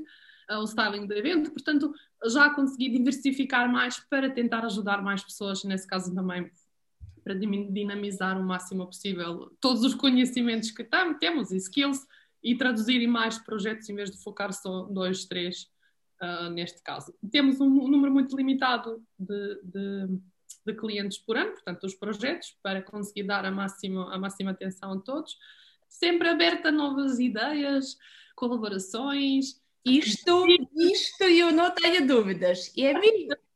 uh, o styling do evento. Portanto, já consegui diversificar mais para tentar ajudar mais pessoas, nesse caso também para dinamizar o máximo possível todos os conhecimentos que temos e skills e traduzir em mais projetos em vez de focar só dois, três uh, neste caso. Temos um, um número muito limitado de, de, de, clientes por ano, portanto, os projetos, para conseguir dar a máxima, a máxima atenção a todos. Sempre aberta a novas ideias, colaborações. Isto, isto eu não tenho dúvidas. E é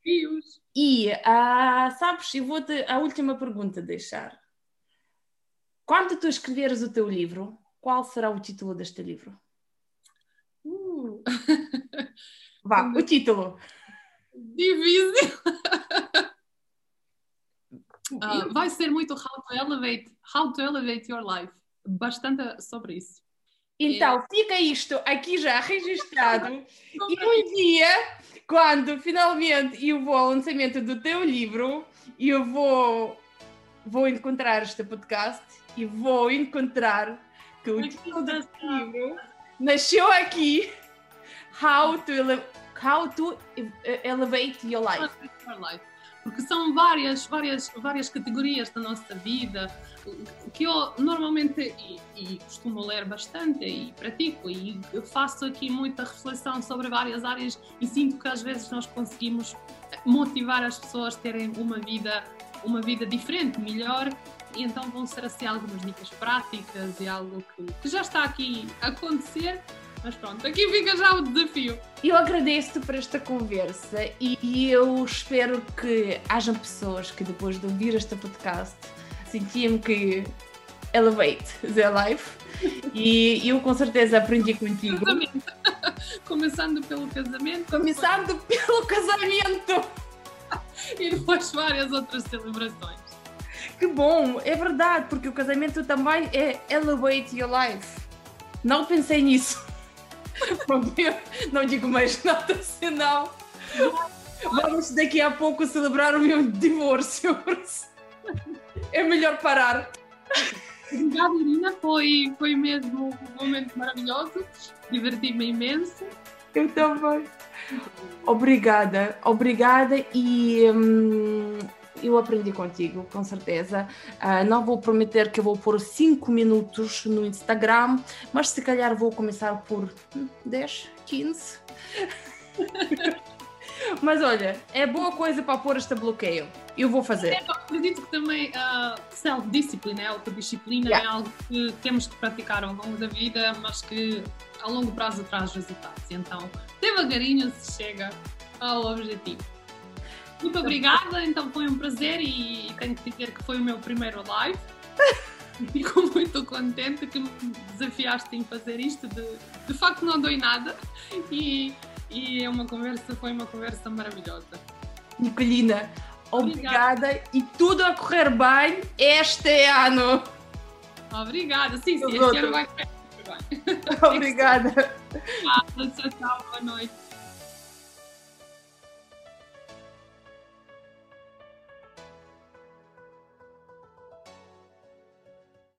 desafios. E, ah, sabes, eu vou-te a última pergunta deixar. Quando tu escreveres o teu livro, qual será o título deste livro? Uh. Vá, o título. Difícil. Uh, vai ser muito how to elevate, how to elevate your life. Bastante sobre isso. Então, fica isto aqui já registrado. e um dia quando finalmente eu vou ao lançamento do teu livro, eu vou, vou encontrar este podcast e vou encontrar que o título deste livro nasceu aqui How to, how to Elevate Your Life. Porque são várias, várias, várias categorias da nossa vida, que eu normalmente e, e, costumo ler bastante e pratico e faço aqui muita reflexão sobre várias áreas e sinto que às vezes nós conseguimos motivar as pessoas a terem uma vida uma vida diferente, melhor e então vão ser assim algumas dicas práticas e algo que, que já está aqui a acontecer mas pronto, aqui fica já o desafio. Eu agradeço-te por esta conversa e eu espero que hajam pessoas que depois de ouvir este podcast sentiam que elevate their life e eu com certeza aprendi contigo. Casamento. Começando pelo casamento. Começando pelo casamento. e depois várias outras celebrações. Que bom, é verdade, porque o casamento também é elevate your life. Não pensei nisso. não digo mais nada, senão vamos daqui a pouco celebrar o meu divórcio. É melhor parar. Obrigada, Irina. Foi, foi mesmo um momento maravilhoso. Diverti-me imenso. Eu também. Obrigada, obrigada e hum, eu aprendi contigo, com certeza. Uh, não vou prometer que vou pôr 5 minutos no Instagram, mas se calhar vou começar por 10, 15. mas olha, é boa coisa para pôr este bloqueio. Eu vou fazer. É, eu acredito que também uh, self-discipline, autodisciplina, yeah. é algo que temos que praticar ao longo da vida, mas que a longo prazo traz resultados. Então, devagarinho se chega ao objetivo. Muito obrigada, então foi um prazer e tenho que dizer que foi o meu primeiro live. Fico muito contente que me desafiaste em fazer isto. De, de facto, não dou nada e, e é uma conversa, foi uma conversa maravilhosa. Nicolina, obrigada. obrigada e tudo a correr bem este ano. Obrigada, sim, sim, este ano vai correr bem. Obrigada. Tchau, tchau, boa noite.